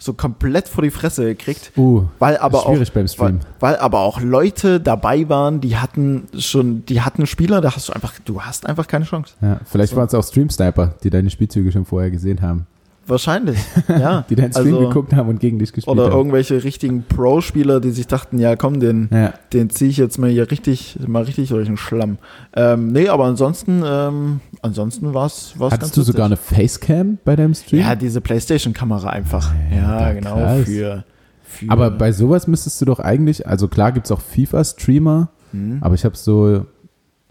so komplett vor die Fresse gekriegt, Uh, weil aber auch schwierig beim weil, Stream. weil aber auch Leute dabei waren, die hatten schon, die hatten Spieler, da hast du einfach, du hast einfach keine Chance. Ja, vielleicht So. waren es auch Stream-Sniper, die deine Spielzüge schon vorher gesehen haben. Wahrscheinlich, ja. Die deinen Stream Also- geguckt haben und gegen dich gespielt Oder haben. irgendwelche richtigen Pro-Spieler, die sich dachten, ja komm, den, Ja. den ziehe ich jetzt mal hier richtig, mal richtig durch den Schlamm. Ähm, nee, aber ansonsten, ähm, ansonsten war es ganz Hattest du witzig. sogar eine Facecam bei deinem Stream? Ja, diese Playstation-Kamera einfach. Ja, Ja, genau, krass. für, für Aber bei sowas müsstest du doch eigentlich, also klar gibt es auch FIFA-Streamer, Hm? aber ich habe so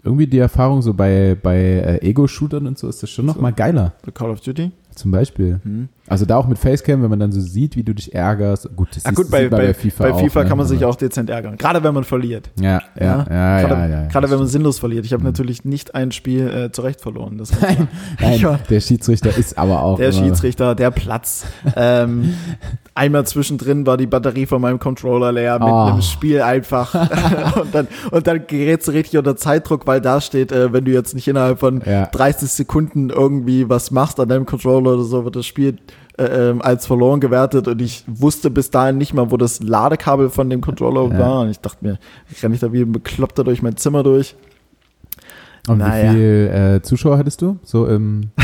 irgendwie die Erfahrung, so bei, bei äh, Ego-Shootern und so ist das schon noch So. mal geiler. Call of Duty. Zum Beispiel. Hm? Also da auch mit Facecam, wenn man dann so sieht, wie du dich ärgerst. Gut, das Ja, ist- gut, bei, man bei, FIFA, bei auch, FIFA ne? kann man sich Aber- auch dezent ärgern. Gerade wenn man verliert. Ja, ja, ja, ja. gerade, ja, ja, gerade wenn man sinnlos verliert. Ich habe Mhm. natürlich nicht ein Spiel äh, zurecht verloren. Nein, Ja. der Schiedsrichter ist aber auch. Der Schiedsrichter, der Platz. ähm, einmal zwischendrin war die Batterie von meinem Controller leer mit Oh. einem Spiel einfach. und, dann, und dann gerätst du richtig unter Zeitdruck, weil da steht, äh, wenn du jetzt nicht innerhalb von Ja. 30 Sekunden irgendwie was machst an deinem Controller oder so, wird das Spiel äh, ähm, als verloren gewertet und ich wusste bis dahin nicht mal, wo das Ladekabel von dem Controller Ja. war und ich dachte mir, renne ich da wie ein Bekloppter durch mein Zimmer durch. Und Naja. wie viel äh, Zuschauer hattest du? So im.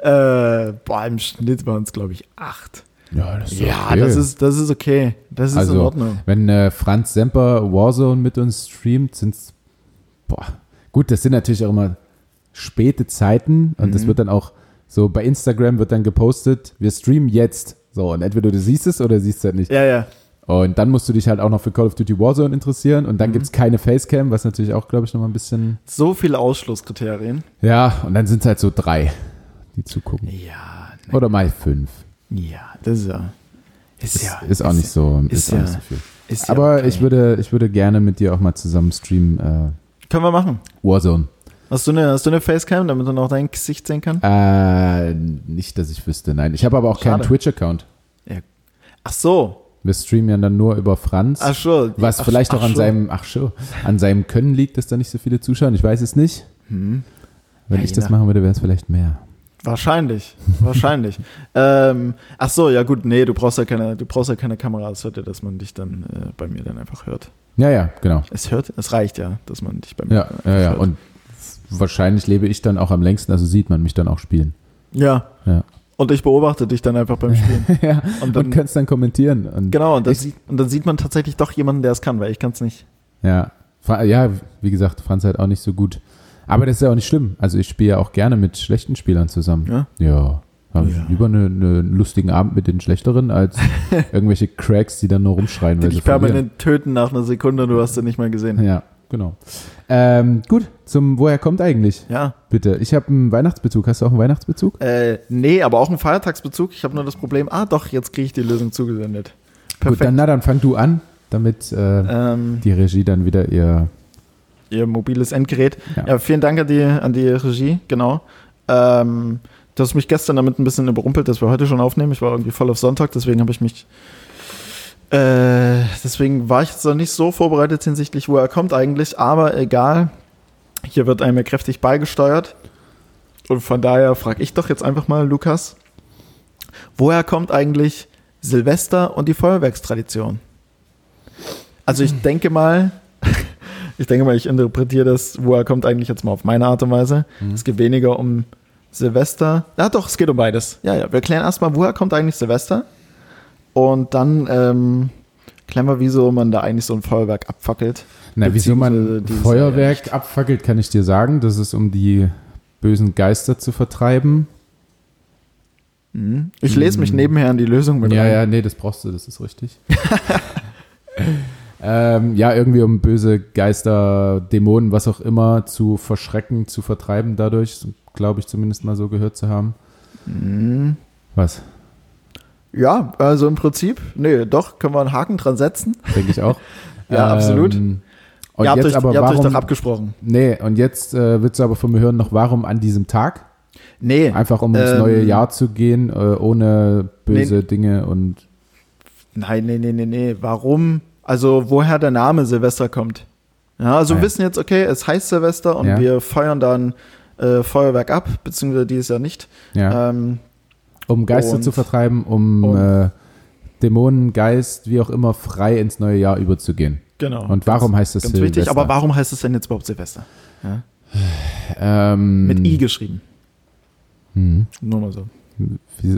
Äh, boah, im Schnitt waren es, glaube ich, acht. Ja, das Ja, das ist, das ist okay. Das ist in Also, Ordnung. Wenn äh, Franz Semper Warzone mit uns streamt, sind es. Boah. Gut, das sind natürlich auch immer späte Zeiten und das Mhm. wird dann auch so bei Instagram wird dann gepostet, wir streamen jetzt. So, und entweder du siehst es oder siehst es halt nicht. Ja, ja. Und dann musst du dich halt auch noch für Call of Duty Warzone interessieren und dann Mhm. gibt es keine Facecam, was natürlich auch, glaube ich, nochmal ein bisschen. So viele Ausschlusskriterien. Ja, und dann sind es halt so drei, die zugucken. Ja, ne, Oder mal fünf. ja, das ist ja. Ist, Ist, ja. ist auch nicht so, ist ist, auch nicht ja- so viel. Ist ja Aber okay. ich, würde, ich würde gerne mit dir auch mal zusammen streamen. Äh, Können wir machen. Warzone. Hast du eine, hast du eine Facecam, damit man auch dein Gesicht sehen kann? Äh, nicht, dass ich wüsste, nein. Ich habe aber auch keinen Schade. Twitch-Account. Ach so. Wir streamen ja dann nur über Franz. Ach so. was ach, vielleicht auch ach an so. seinem, ach so, an seinem Können liegt, dass da nicht so viele zuschauen. Ich weiß es nicht. Hm. Wenn Ja, ich das machen würde, wäre es vielleicht mehr. Wahrscheinlich, wahrscheinlich. ähm, ach so, ja gut, nee, du brauchst ja keine, du brauchst ja keine Kamera. Es hört ja, dass man dich dann äh, bei mir dann einfach hört. Ja, ja, genau. Es hört, es reicht ja, dass man dich bei mir Ja, ja, ja. hört. Und wahrscheinlich lebe ich dann auch am längsten, also sieht man mich dann auch spielen. ja. Ja. Und ich beobachte dich dann einfach beim Spielen. ja. Und Und dann, kannst dann kommentieren. Und genau, und, das Ich- sieht, und dann sieht man tatsächlich doch jemanden, der es kann, weil ich kann es nicht. Ja, ja, wie gesagt, Franz halt auch nicht so gut. Aber das ist ja auch nicht schlimm. Also ich spiele ja auch gerne mit schlechten Spielern zusammen. Ja? Ja. Habe ich Ja. lieber eine, eine, einen lustigen Abend mit den Schlechteren als irgendwelche Cracks, die dann nur rumschreien, Die weil dich permanent töten nach einer Sekunde, du hast sie nicht mal gesehen. Ja, genau. Ähm, gut, zum Woher kommt eigentlich? Ja. Bitte. Ich habe einen Weihnachtsbezug. Hast du auch einen Weihnachtsbezug? Äh, nee, aber auch einen Feiertagsbezug. Ich habe nur das Problem, ah doch, jetzt kriege ich die Lösung zugesendet. Gut, Perfekt. dann, na, dann fang du an, damit äh, ähm, die Regie dann wieder ihr. ihr mobiles Endgerät. Ja. Ja, vielen Dank an die, an die Regie, genau. Ähm, du hast mich gestern damit ein bisschen überrumpelt, dass wir heute schon aufnehmen. Ich war irgendwie voll auf Sonntag, deswegen habe ich mich. Äh, deswegen war ich jetzt noch nicht so vorbereitet hinsichtlich, wo er kommt eigentlich, aber egal. Hier wird einem ja kräftig beigesteuert. Und von daher frage ich doch jetzt einfach mal, Lukas, woher kommt eigentlich Silvester und die Feuerwerkstradition? Also ich denke mal, ich denke mal, ich interpretiere das, woher kommt eigentlich jetzt mal auf meine Art und Weise. Mhm. Es geht weniger um Silvester. Ja, doch, es geht um beides. Ja, ja. Wir klären erstmal, woher kommt eigentlich Silvester? Und dann ähm, wir, wieso man da eigentlich so ein Feuerwerk abfackelt. Na, wieso man Feuerwerk Jahr abfackelt, kann ich dir sagen. Das ist, um die bösen Geister zu vertreiben. Mhm. Ich lese mich Mhm. nebenher an die Lösung mit ja, rein. ja, nee, das brauchst du, das ist richtig. ähm, ja, irgendwie um böse Geister, Dämonen, was auch immer, zu verschrecken, zu vertreiben dadurch, glaube ich zumindest mal so gehört zu haben. Mhm. Was? Ja, also im Prinzip, nee, doch, können wir einen Haken dran setzen. Denke ich auch. Ja, absolut. Und ihr habt, jetzt euch, aber ihr habt euch warum, doch abgesprochen. Nee, und jetzt äh, willst du aber von mir hören, noch warum an diesem Tag? Nee, Einfach um ins Ähm, neue Jahr zu gehen, äh, ohne böse Dinge und nein, nee, nee, nee, nee. Warum? Also, woher der Name Silvester kommt. Ja, also Ah, wir wissen jetzt, okay, es heißt Silvester und Ja. wir feuern dann äh, Feuerwerk ab, beziehungsweise dieses Jahr nicht. ja, Ähm, um Geister und- zu vertreiben, um äh, Dämonen, Geist, wie auch immer, frei ins neue Jahr überzugehen. genau. Und warum heißt das Ganz Silvester? wichtig, aber warum heißt es denn jetzt überhaupt Silvester? Ja? Ähm, Mit I geschrieben. hm, Nur mal so. wie,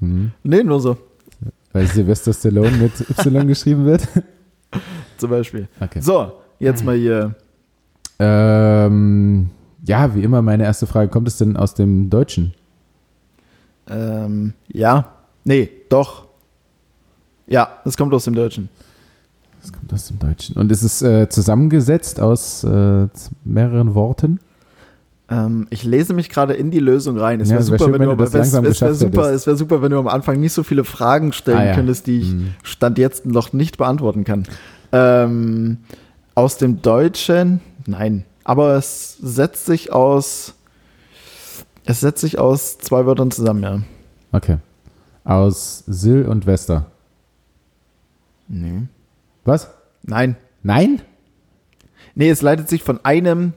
hm, Nee, nur so, weil Sylvester Stallone mit Y geschrieben wird. zum Beispiel. Okay. So, jetzt mal hier. Ähm, ja, wie immer meine erste Frage, kommt es denn aus dem Deutschen? Ähm, ja, nee, doch. Ja, es kommt aus dem Deutschen. Es kommt aus dem Deutschen. Und ist es äh, zusammengesetzt aus äh, mehreren Worten? Ähm, ich lese mich gerade in die Lösung rein. Es wäre wär super, schön, wenn, wenn du, das es- langsam es wär super, wenn du am Anfang nicht so viele Fragen stellen Ah, ja. könntest, die ich Hm. Stand jetzt noch nicht beantworten kann. Ähm, aus dem Deutschen, nein, aber es setzt sich aus, es setzt sich aus zwei Wörtern zusammen, ja. Okay. Aus Sil und Wester. Nee. Was? Nein. Nein? Nee, es leitet sich von einem,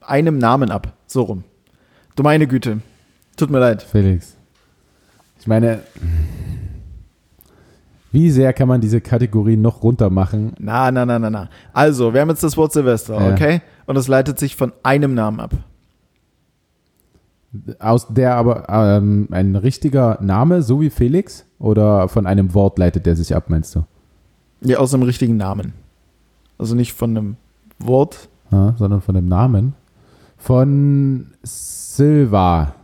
einem Namen ab. So rum. Du meine Güte. Tut mir leid. Felix. Ich meine, wie sehr kann man diese Kategorie noch runter machen? Na, na, na, na, na. Also, wir haben jetzt das Wort Silvester, Ja. okay? Und es leitet sich von einem Namen ab. Aus der aber ähm, ein richtiger Name, so wie Felix? Oder von einem Wort leitet der sich ab, meinst du? Ja, aus einem richtigen Namen. Also nicht von einem Wort. Ja, sondern von dem Namen. Von Silva.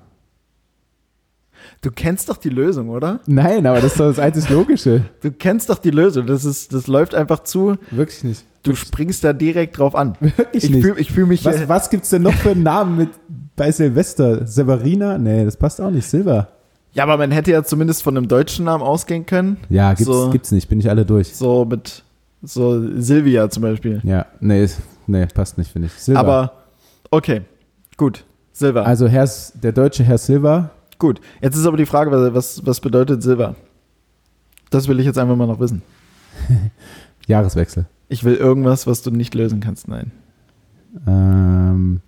Du kennst doch die Lösung, oder? Nein, aber das ist doch das einzig Logische. Du kennst doch die Lösung. Das ist, das läuft einfach zu. Wirklich nicht. Du springst da direkt drauf an. Wirklich Ich nicht. fühle ich fühl mich. Was, äh, was gibt's denn noch für einen Namen mit bei Silvester? Severina? Nee, das passt auch nicht. Silva. Ja, aber man hätte ja zumindest von einem deutschen Namen ausgehen können. Ja, gibt's, So. gibt's nicht. Bin ich alle durch. So mit so Silvia zum Beispiel. Ja, nee, nee passt nicht, finde ich. Silva. Aber okay, gut. Silber. also Herr, der deutsche Herr Silva, gut. Jetzt ist aber die Frage, was- was, bedeutet Silber? Das will ich jetzt einfach mal noch wissen. Jahreswechsel. Ich will irgendwas, was du nicht lösen kannst. Nein. Ähm,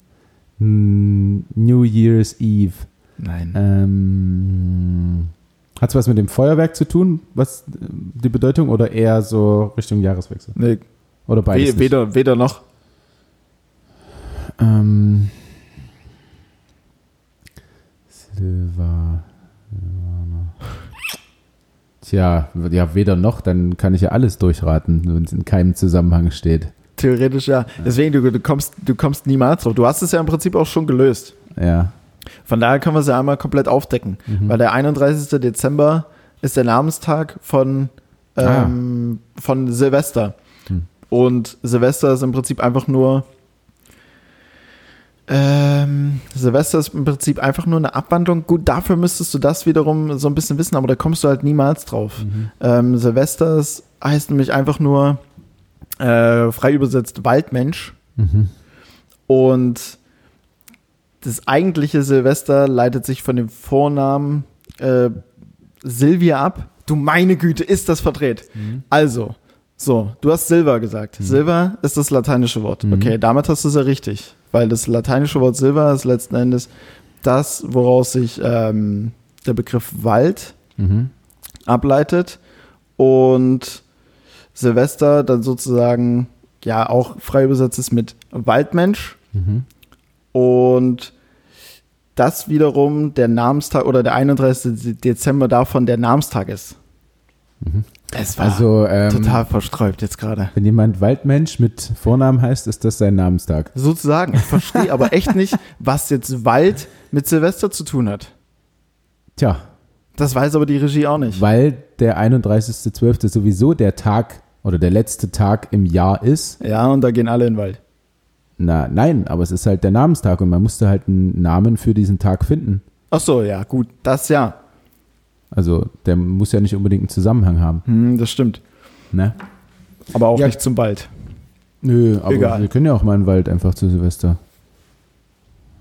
New Year's Eve. Nein. Ähm, Hat es was mit dem Feuerwerk zu tun, was die Bedeutung, oder eher so Richtung Jahreswechsel? Nee, Oder beides? we weder, weder noch. Ähm, Silva. Tja, ja, weder noch, dann kann ich ja alles durchraten, wenn es in keinem Zusammenhang steht. Theoretisch ja. Deswegen, du, du, kommst, du kommst niemals drauf. Du hast es ja im Prinzip auch schon gelöst. Ja. Von daher können wir es ja einmal komplett aufdecken. Mhm. Weil der 31. Dezember ist der Namenstag von, ähm, von Silvester. Hm. Und Silvester ist im Prinzip einfach nur. Ähm, Silvester ist im Prinzip einfach nur eine Abwandlung. Gut, dafür müsstest du das wiederum so ein bisschen wissen, aber da kommst du halt niemals drauf. Mhm. Ähm, Silvester heißt nämlich einfach nur äh, frei übersetzt Waldmensch. Mhm. Und das eigentliche Silvester leitet sich von dem Vornamen äh, Silvia ab. Du meine Güte, ist das verdreht. Mhm. Also, so, du hast Silva gesagt. Silva ist das lateinische Wort. Mhm. Okay, damit hast du es ja richtig. Weil das lateinische Wort Silva ist letzten Endes das, woraus sich ähm, der Begriff Wald Mhm. ableitet und Silvester dann sozusagen ja auch frei übersetzt ist mit Waldmensch Mhm. und das wiederum der Namenstag oder der 31. Dezember davon der Namenstag ist. Mhm. Es war Also, ähm, total versträubt jetzt gerade. wenn jemand Waldmensch mit Vornamen heißt, ist das sein Namenstag. Sozusagen. Ich verstehe aber echt nicht, was jetzt Wald mit Silvester zu tun hat. Tja, Das weiß aber die Regie auch nicht. weil der 31.12. sowieso der Tag oder der letzte Tag im Jahr ist. Ja, und da gehen alle in den Wald. Na, nein, aber es ist halt der Namenstag und man musste halt einen Namen für diesen Tag finden. Ach so, ja, gut, das ja. Also, der muss ja nicht unbedingt einen Zusammenhang haben. Hm, das stimmt. Ne? Aber auch Ja. nicht zum Wald. Nö, aber Egal. wir können ja auch mal in den Wald einfach zu Silvester.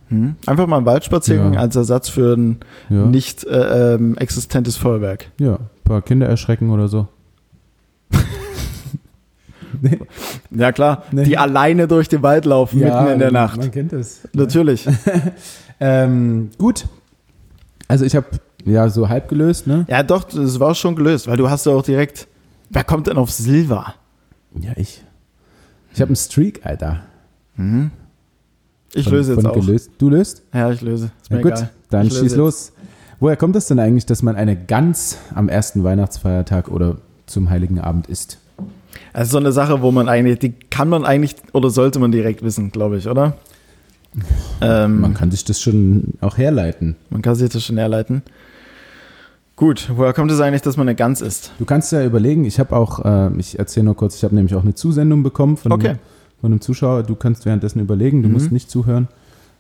Hm? Einfach mal einen Waldspaziergang Ja. als Ersatz für ein Ja, nicht äh, ähm, existentes Feuerwerk. ja ein paar Kinder erschrecken oder so. nee. Ja, klar. Nee. Die alleine durch den Wald laufen mitten in der Nacht. Man kennt es. Natürlich. Ähm, gut. Also ich habe ja so halb gelöst, ne? ja, doch, das war schon gelöst, weil du hast ja auch direkt. Wer kommt denn auf Silva? Ja, ich. Ich habe einen Streak, Alter. Hm? Ich Von- löse jetzt auch. Gelöst. Du löst? Ja, ich löse. Ist mir Ja, gut, egal. dann Ich schieß los. Woher kommt es denn eigentlich, dass man eine Gans am ersten Weihnachtsfeiertag oder zum Heiligen Abend isst? Also so eine Sache, wo man eigentlich, die kann man eigentlich oder sollte man direkt wissen, glaube ich, oder? Ähm, Man kann sich das schon auch herleiten. man kann sich das schon herleiten. Gut, woher kommt es eigentlich, dass man eine Gans isst? Du kannst ja überlegen, ich habe auch, äh, ich erzähle nur kurz, ich habe nämlich auch eine Zusendung bekommen von, Okay. von einem Zuschauer. Du kannst währenddessen überlegen, du Mhm. musst nicht zuhören.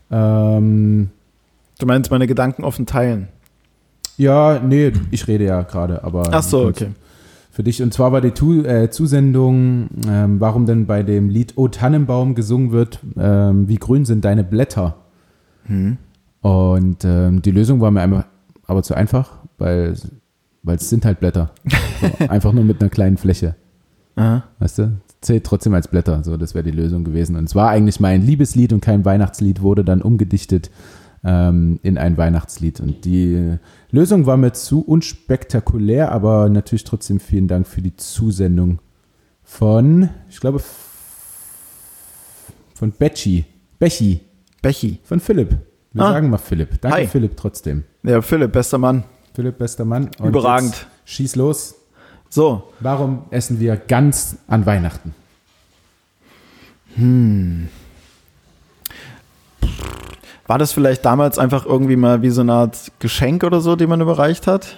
Ähm, Du meinst meine Gedanken offen teilen? ja, nee, ich rede ja gerade, aber Ach so, okay. für dich. Und zwar war die tu äh, Zusendung, ähm, warum denn bei dem Lied O Tannenbaum gesungen wird, ähm, wie grün sind deine Blätter. Hm. Und ähm, die Lösung war mir einfach, aber zu einfach, weil, weil es sind halt Blätter. So, einfach nur mit einer kleinen Fläche. Aha. Weißt du? Zählt trotzdem als Blätter. So, das wäre die Lösung gewesen. Und es war eigentlich mein Liebeslied und kein Weihnachtslied, wurde dann umgedichtet ähm, in ein Weihnachtslied. Und die Lösung war mir zu unspektakulär, aber natürlich trotzdem vielen Dank für die Zusendung von, ich glaube, von Becci. Bechi. Bechi. Von Philipp. Wir Ah. sagen mal Philipp. Danke, Hi. Philipp, trotzdem. Ja, Philipp, bester Mann. Philipp, bester Mann. Und Überragend. Schieß los. So, Warum essen wir ganz an Weihnachten? war das vielleicht damals einfach irgendwie mal wie so eine Art Geschenk oder so, den man überreicht hat?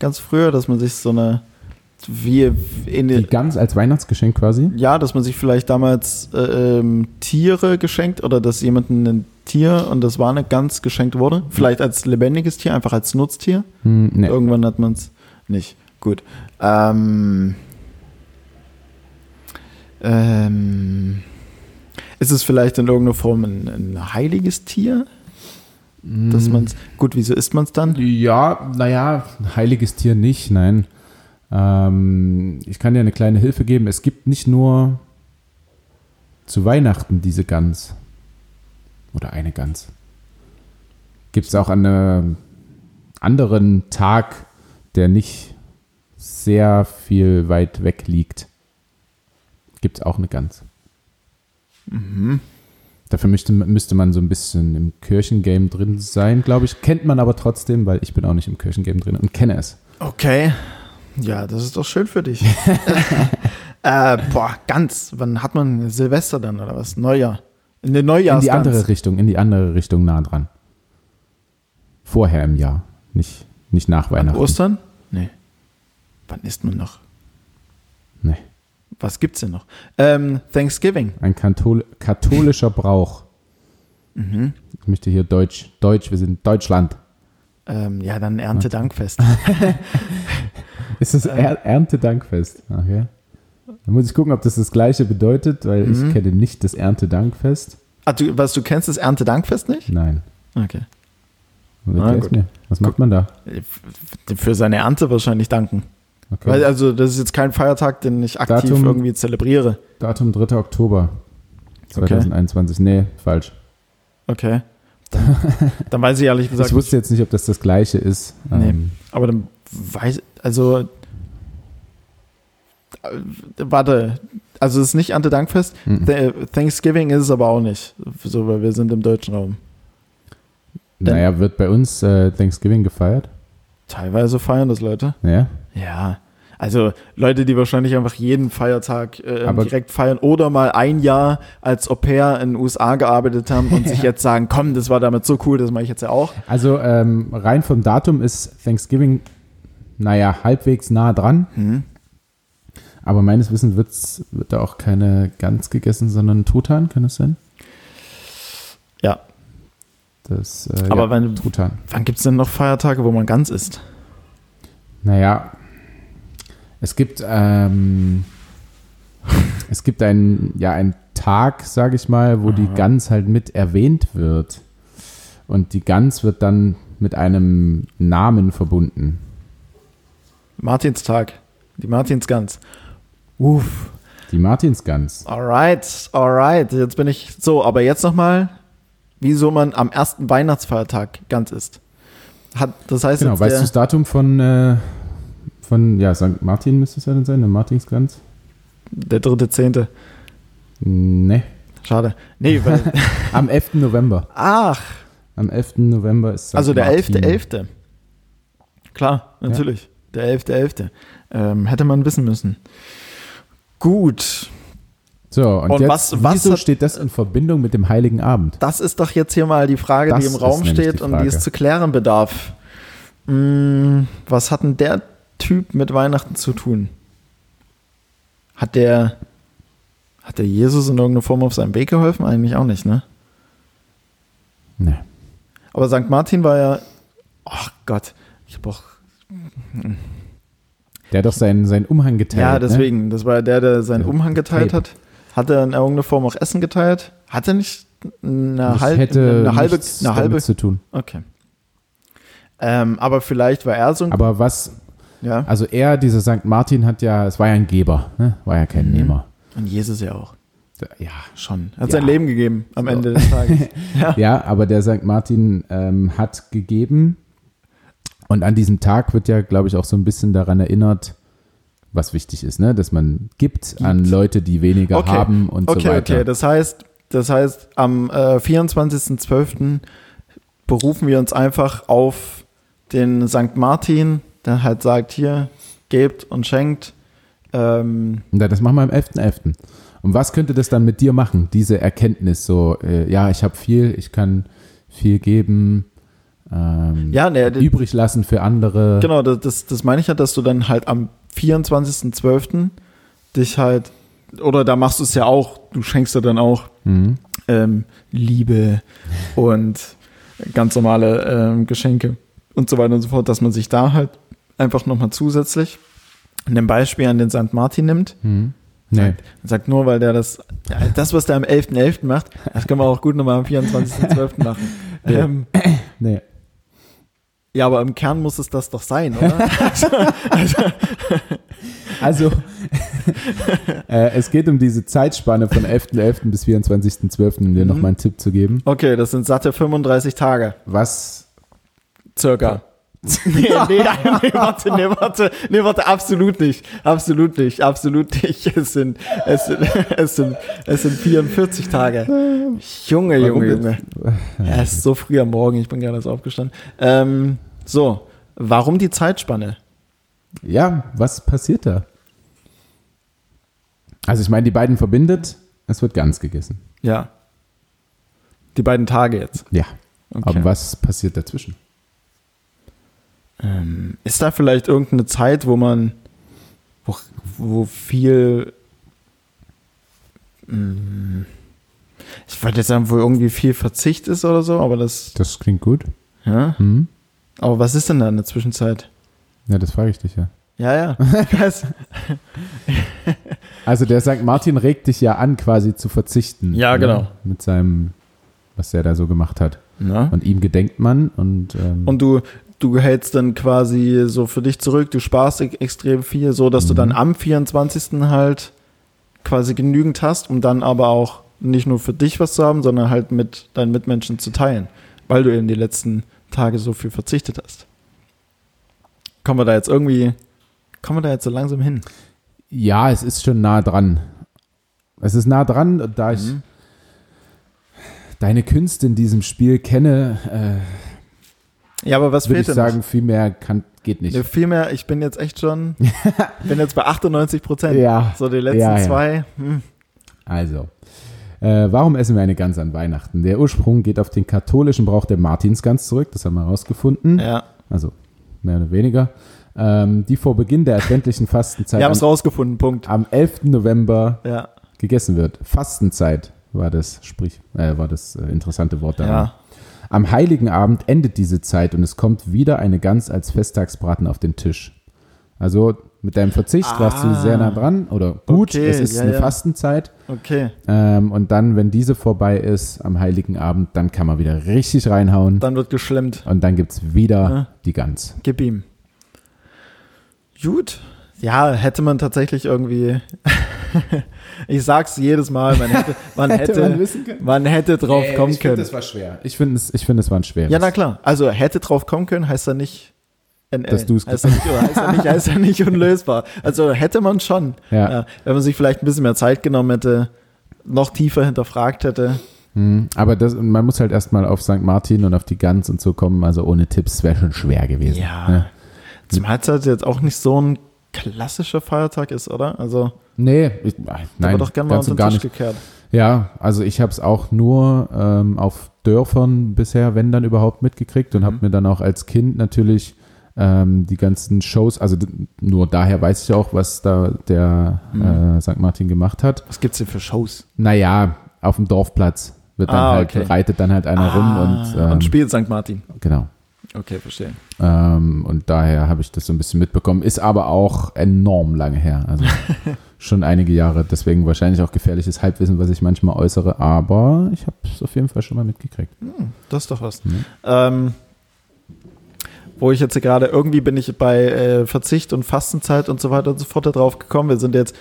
Ganz früher, dass man sich so eine, wie in Die den, Gans als Weihnachtsgeschenk quasi? ja, dass man sich vielleicht damals äh, ähm, Tiere geschenkt oder dass jemandem ein Tier und das war eine Gans geschenkt wurde. Vielleicht als lebendiges Tier, einfach als Nutztier. Hm, nee. Irgendwann hat man es nicht. Gut. Ähm, ähm, ist es vielleicht in irgendeiner Form ein, ein heiliges Tier? Dass Hm. man's, gut, wieso isst man es dann? Ja, naja, ein heiliges Tier nicht, nein. Ähm, ich kann dir eine kleine Hilfe geben. Es gibt nicht nur zu Weihnachten diese Gans. Oder eine Gans. Gibt es auch an einem anderen Tag, der nicht sehr viel weit weg liegt, gibt es auch eine Gans. Dafür müsste, müsste man so ein bisschen im Kirchengame drin sein, glaube ich. Kennt man aber trotzdem, weil ich bin auch nicht im Kirchengame drin und kenne es. Okay. Ja, das ist doch schön für dich. äh, boah, ganz. Wann hat man Silvester dann oder was? Neujahr. In der In Neujahrsgans. die andere Richtung, in die andere Richtung nah dran. Vorher im Jahr, nicht, nicht nach An Weihnachten. Ostern? Nee. Wann isst man noch? Nee. Was gibt's denn noch? Ähm, Thanksgiving. Ein Kathol katholischer Brauch. Mhm. Ich möchte hier Deutsch, Deutsch, wir sind Deutschland. Ähm, ja, dann Erntedankfest. Ist das er Erntedankfest? Okay. Dann muss ich gucken, ob das das gleiche bedeutet, weil Mhm. ich kenne nicht das Erntedankfest. ah, du, was, du kennst das Erntedankfest nicht? Nein. Okay. Mir. Was macht man da? F- Für seine Ernte wahrscheinlich danken. Okay. Weil, also, das ist jetzt kein Feiertag, den ich aktiv Datum- irgendwie zelebriere. Datum 3. Oktober 2021. Nee, falsch. Okay. Dann, dann weiß ich ehrlich gesagt ich wusste jetzt nicht, ob das das gleiche ist. Nee. Ähm, Aber dann weiß, also, äh, warte, also es ist nicht Erntedankfest. mhm. Th- Thanksgiving ist es aber auch nicht, so, weil wir sind im deutschen Raum. naja, wird bei uns äh, Thanksgiving gefeiert? Teilweise feiern das Leute. Ja. Ja. Also Leute, die wahrscheinlich einfach jeden Feiertag äh, direkt feiern oder mal ein Jahr als Au pair in den USA gearbeitet haben und sich jetzt sagen, komm, das war damit so cool, das mache ich jetzt ja auch. Also ähm, rein vom Datum ist Thanksgiving, naja, halbwegs nah dran. Hm. Aber meines Wissens wird's, wird da auch keine Gans gegessen, sondern Truthahn, kann das sein? Ja. Das, äh, Aber ja, wenn- Truthahn. Wann gibt es denn noch Feiertage, wo man ganz isst? Naja, es gibt, ähm, es gibt einen, ja, einen Tag, sage ich mal, wo die Aha. Gans halt mit erwähnt wird. Und die Gans wird dann mit einem Namen verbunden. Martinstag. Die Martinsgans. Uff. Die Martinsgans. Alright, alright. Jetzt bin ich so, aber jetzt nochmal, wieso man am ersten Weihnachtsfeiertag ganz isst. Hat, das heißt Genau, weißt du der, das Datum von, äh, von, ja, St. Martin müsste es ja dann sein, eine Martinsgans? der dritte Zehnte. Ne. Schade. Nee, weil, Am 11. November. ach, Am 11. November ist St. also der Martin. 11.11. Klar, natürlich. Der 11.11. Ähm, hätte man wissen müssen. Gut, So, und, Und jetzt, was- was wieso hat- steht das in Verbindung mit dem Heiligen Abend? das ist doch jetzt hier mal die Frage, Das die im Raum steht die und die es zu klären bedarf. Hm, was hat denn der Typ mit Weihnachten zu tun? Hat der, hat der Jesus in irgendeiner Form auf seinem Weg geholfen? Eigentlich auch nicht, ne? Ne. Aber St. Martin war ja, ach Gott, ich hab auch, Der hat doch seinen, seinen Umhang geteilt. ja, Ne? deswegen, das war der, der seinen Ja, Umhang geteilt hat. Hat er in irgendeiner Form auch Essen geteilt? Hat er nicht eine, halb, hätte eine halbe, eine halbe, zu tun. okay. Ähm, aber vielleicht war er so ein, Aber was, ja, also er, dieser St. Martin hat ja, es war ja ein Geber, ne? war ja kein Mhm. Nehmer. und Jesus ja auch. Ja, Schon. Er hat Ja. sein Leben gegeben am So. Ende des Tages. ja. ja, aber der St. Martin ähm, hat gegeben und an diesem Tag wird ja, glaube ich, auch so ein bisschen daran erinnert, was wichtig ist, ne? dass man gibt, an Gibt. Leute, die weniger Okay. haben und Okay, so weiter. okay. Das heißt, das heißt, am äh, 24.12. berufen wir uns einfach auf den St. Martin, der halt sagt, hier, gebt und schenkt. Ähm, Und das machen wir am 11.11. Und was könnte das dann mit dir machen, diese Erkenntnis? So, äh, ja, ich habe viel, ich kann viel geben, ähm, ja, ne, übrig lassen für andere. genau, das, das, meine ich ja, dass du dann halt am 24.12. dich halt, oder da machst du es ja auch, du schenkst ja dann auch Mhm. ähm, Liebe und ganz normale ähm, Geschenke und so weiter und so fort, dass man sich da halt einfach nochmal zusätzlich ein Beispiel an den St. Martin nimmt. Mhm. Nee. Sagt nur, weil der das, das, was der am 11.11. macht, das können wir auch gut nochmal am 24.12. machen. Ja. Ähm, nee. Ja, aber im Kern muss es das doch sein, oder? also, Also, äh, es geht um diese Zeitspanne von 11.11. bis 24.12., um dir Mhm. nochmal einen Tipp zu geben. Okay, das sind satte 35 Tage. Was Circa. Nee, nee, nee, warte, nee, warte, nee, warte, absolut nicht. Absolut nicht, absolut nicht. Es sind, es sind, es sind, es sind 44 Tage. Junge, Junge? Junge. Ja, es ist so früh am Morgen, ich bin gerade erst aufgestanden. Ähm, so, warum die Zeitspanne? Ja, was passiert da? Also ich meine, die beiden verbindet, es wird ganz gegessen. Ja. Die beiden Tage jetzt. Ja. Okay. Aber was passiert dazwischen? Ähm, ist da vielleicht irgendeine Zeit, wo man, wo, wo viel, Mm, ich wollte jetzt sagen, wo irgendwie viel Verzicht ist oder so, aber das, Das klingt gut. ja. Hm? Aber was ist denn da in der Zwischenzeit? Ja, das frage ich dich ja. Ja, ja. Also der St. Martin regt dich ja an, quasi zu verzichten. Ja, ne? genau. Mit seinem, was er da so gemacht hat. Na? Und ihm gedenkt man und, ähm, Und du, du hältst dann quasi so für dich zurück, du sparst e- extrem viel, so dass du Mhm. dann am 24. halt quasi genügend hast, um dann aber auch nicht nur für dich was zu haben, sondern halt mit deinen Mitmenschen zu teilen, weil du eben die letzten Tage so viel verzichtet hast. Kommen wir da jetzt irgendwie, kommen wir da jetzt so langsam hin? ja, es ist schon nah dran. Es ist nah dran, und da ich Mhm. deine Künste in diesem Spiel kenne, Ja, aber was würde fehlt ich denn sagen, viel mehr kann, geht nicht. Nee, Vielmehr, ich bin jetzt echt schon, bin jetzt bei 98 Prozent. Ja. So die letzten Ja, ja. zwei. Hm. Also, äh, warum essen wir eine Gans an Weihnachten? Der Ursprung geht auf den katholischen Brauch der Martinsgans zurück, das haben wir herausgefunden. Ja, Also mehr oder weniger. Ähm, die vor Beginn der adventlichen Fastenzeit wir haben es am, rausgefunden, Punkt. am 11. November Ja, gegessen wird. Fastenzeit war das, sprich, äh, war das äh, interessante Wort daran. ja. Am heiligen Abend endet diese Zeit und es kommt wieder eine Gans als Festtagsbraten auf den Tisch. Also mit deinem Verzicht warst du Ah. sehr nah dran oder gut, Okay, es ist ja, eine ja. Fastenzeit. Okay. Ähm, und dann, wenn diese vorbei ist am heiligen Abend, dann kann man wieder richtig reinhauen Dann wird geschlemmt. und dann gibt es wieder Ja. die Gans. Gib ihm. Gut. Ja, hätte man tatsächlich irgendwie. ich sag's jedes Mal, man hätte, man hätte, man, wissen können. hätte drauf kommen ich finde, können. das war schwer. Ich finde, es, ich finde, es war ein schweres. Ja, na klar. Also hätte drauf kommen können, heißt ja nicht. NL. Dass du's- heißt ja nicht, heißt ja nicht, heißt ja nicht unlösbar. Also hätte man schon. Ja. wenn man sich vielleicht ein bisschen mehr Zeit genommen hätte, noch tiefer hinterfragt hätte. Mhm. Aber das, man muss halt erstmal auf St. Martin und auf die Gans und so kommen. Also ohne Tipps wäre schon schwer gewesen. Ne? Zumal es halt jetzt auch nicht so ein klassischer Feiertag ist, oder? Also, Nee, ich, nein, doch gerne mal ganz und gar Tisch nicht. gekehrt. Ja, also ich habe es auch nur ähm, auf Dörfern bisher, wenn dann überhaupt, mitgekriegt und Mhm. habe mir dann auch als Kind natürlich ähm, die ganzen Shows, also nur daher weiß ich auch, was da der Mhm. äh, St. Martin gemacht hat. Was gibt's denn für Shows? Naja, auf dem Dorfplatz wird dann Ah, halt, okay. reitet dann halt einer rum und, ähm, und spielt St. Martin. genau. Okay, verstehe. Ähm, und daher habe ich das so ein bisschen mitbekommen. Ist aber auch enorm lange her. Also schon einige Jahre. Deswegen wahrscheinlich auch gefährliches Halbwissen, was ich manchmal äußere. Aber ich habe es auf jeden Fall schon mal mitgekriegt. Das ist doch was. Mhm. Ähm, wo ich jetzt gerade, irgendwie bin ich bei äh, Verzicht und Fastenzeit und so weiter und so fort da drauf gekommen. Wir sind jetzt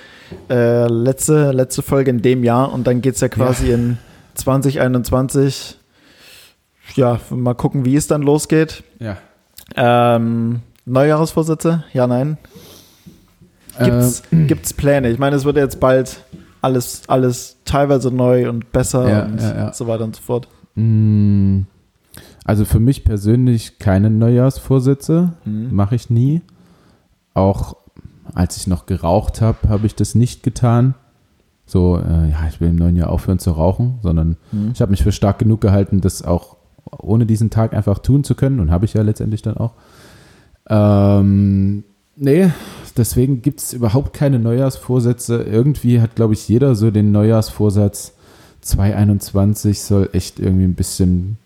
äh, letzte, letzte Folge in dem Jahr und dann geht's ja quasi in 2021. Ja, mal gucken, wie es dann losgeht. Ja. Ähm, Neujahrsvorsätze? Ja, nein. Gibt's, gibt's Pläne? Ich meine, es wird jetzt bald alles, alles teilweise neu und besser Ja, und ja, ja. so weiter und so fort. Mm, Also für mich persönlich keine Neujahrsvorsätze. Mhm. Mache ich nie. Auch als ich noch geraucht habe, habe ich das nicht getan. So, äh, ja, ich will im neuen Jahr aufhören zu rauchen, sondern Mhm. ich habe mich für stark genug gehalten, das auch ohne diesen Tag einfach tun zu können und habe ich ja letztendlich dann auch. Ähm, nee, deswegen gibt es überhaupt keine Neujahrsvorsätze. Irgendwie hat, glaube ich, jeder so den Neujahrsvorsatz 2021 soll echt irgendwie ein bisschen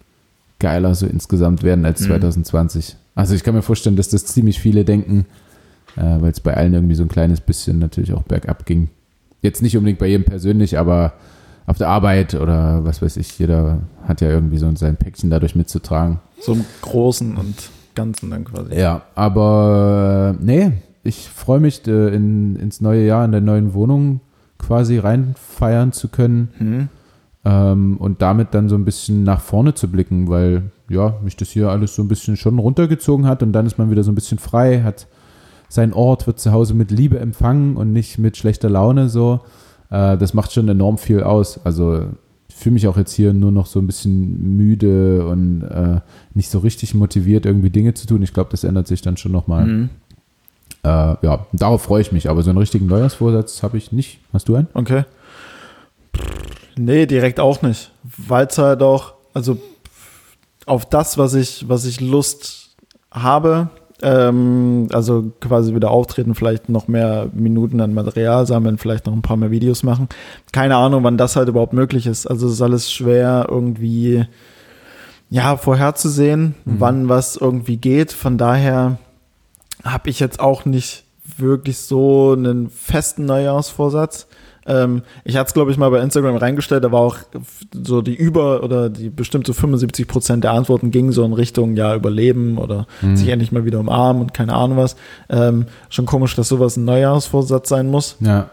geiler so insgesamt werden als Mhm. 2020. Also ich kann mir vorstellen, dass das ziemlich viele denken, äh, weil es bei allen irgendwie so ein kleines bisschen natürlich auch bergab ging. Jetzt nicht unbedingt bei jedem persönlich, aber auf der Arbeit oder was weiß ich, jeder hat ja irgendwie so sein Päckchen dadurch mitzutragen. So im Großen und Ganzen dann quasi. Ja, aber äh, nee, ich freue mich, äh, in, ins neue Jahr in der neuen Wohnung quasi reinfeiern zu können Hm. ähm, und damit dann so ein bisschen nach vorne zu blicken, weil ja, mich das hier alles so ein bisschen schon runtergezogen hat und dann ist man wieder so ein bisschen frei, hat sein Ort, wird zu Hause mit Liebe empfangen und nicht mit schlechter Laune so. Äh, das macht schon enorm viel aus. Also ich fühle mich auch jetzt hier nur noch so ein bisschen müde und äh, nicht so richtig motiviert, irgendwie Dinge zu tun. Ich glaube, das ändert sich dann schon nochmal. Hm. Äh, ja, darauf freue ich mich, aber so einen richtigen Neujahrsvorsatz habe ich nicht. Hast du einen? Okay. Nee, direkt auch nicht. Weil es halt auch, also auf das, was ich, was ich Lust habe, ähm, also quasi wieder auftreten, vielleicht noch mehr Minuten an Material sammeln, vielleicht noch ein paar mehr Videos machen. Keine Ahnung, wann das halt überhaupt möglich ist. Also es ist alles schwer irgendwie, ja, vorherzusehen, wann was irgendwie geht. Von daher habe ich jetzt auch nicht wirklich so einen festen Neujahrsvorsatz. Ähm, ich hatte es, glaube ich, mal bei Instagram reingestellt, da war auch so die über oder die bestimmte 75 Prozent der Antworten gingen so in Richtung, ja, überleben oder sich endlich mal wieder umarmen und keine Ahnung was. Ähm, schon komisch, dass sowas ein Neujahrsvorsatz sein muss Ja.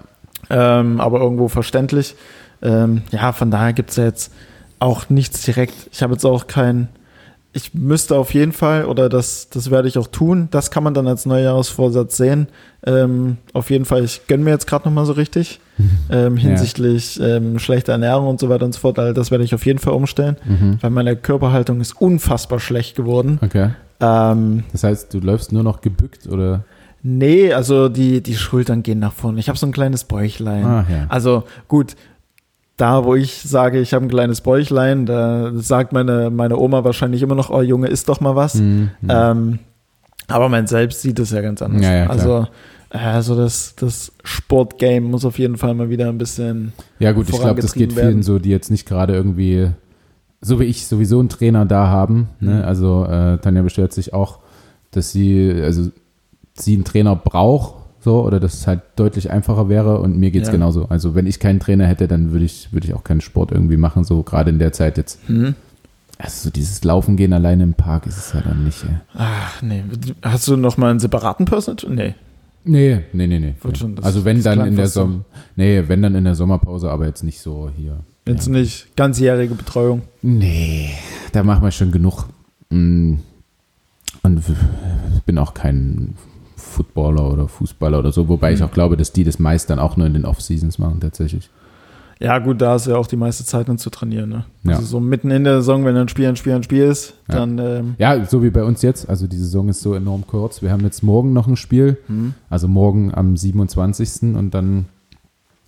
ähm, aber irgendwo verständlich. Ähm, ja, von daher gibt's ja jetzt auch nichts direkt. Ich habe jetzt auch kein, ich müsste auf jeden Fall, oder das, das werde ich auch tun, das kann man dann als Neujahrsvorsatz sehen. Ähm, auf jeden Fall, ich gönne mir jetzt gerade nochmal so richtig ähm, hinsichtlich ähm, schlechter Ernährung und so weiter und so fort. Also das werde ich auf jeden Fall umstellen, Mhm. weil meine Körperhaltung ist unfassbar schlecht geworden. Okay. Ähm, Das heißt, du läufst nur noch gebückt oder? Nee, also die, die Schultern gehen nach vorne. Ich habe so ein kleines Bäuchlein. Ah, ja. Also gut, da wo ich sage, ich habe ein kleines Bäuchlein, da sagt meine, meine Oma wahrscheinlich immer noch, oh Junge, isst doch mal was. Mhm. Ähm, aber man selbst sieht es ja ganz anders. Ja, ja, also, äh, also das, das Sportgame muss auf jeden Fall mal wieder ein bisschen. Ja gut, ich glaube, das geht vorangetrieben vielen werden. so, die jetzt nicht gerade irgendwie, so wie ich, sowieso einen Trainer da haben. Ne? Mhm. Also äh, Tanja beschwert sich auch, dass sie, also sie einen Trainer braucht, so, oder dass es halt deutlich einfacher wäre und mir geht's Ja. genauso. Also wenn ich keinen Trainer hätte, dann würde ich, würde ich auch keinen Sport irgendwie machen, so gerade in der Zeit jetzt. Hm? Also so dieses Laufen gehen alleine im Park ist es ja dann nicht. Ey. Ach, nee. Hast du noch mal einen separaten Personal? Nee. Nee, nee, nee, nee. Nee. schon, also wenn dann in der. Sommer, nee, wenn dann in der Sommerpause, aber jetzt nicht so hier. Jetzt ja. nicht ganzjährige Betreuung. Nee, da machen wir schon genug. Mm. Und w- bin auch kein Footballer oder Fußballer oder so, wobei Mhm. ich auch glaube, dass die das meist dann auch nur in den Off-Seasons machen, tatsächlich. Ja, gut, da ist ja auch die meiste Zeit dann zu trainieren. Ne? Ja. Also so mitten in der Saison, wenn ein Spiel ein Spiel ein Spiel ist, Ja. dann ähm, Ja, so wie bei uns jetzt. Also die Saison ist so enorm kurz. Wir haben jetzt morgen noch ein Spiel, hm. also morgen am 27. und dann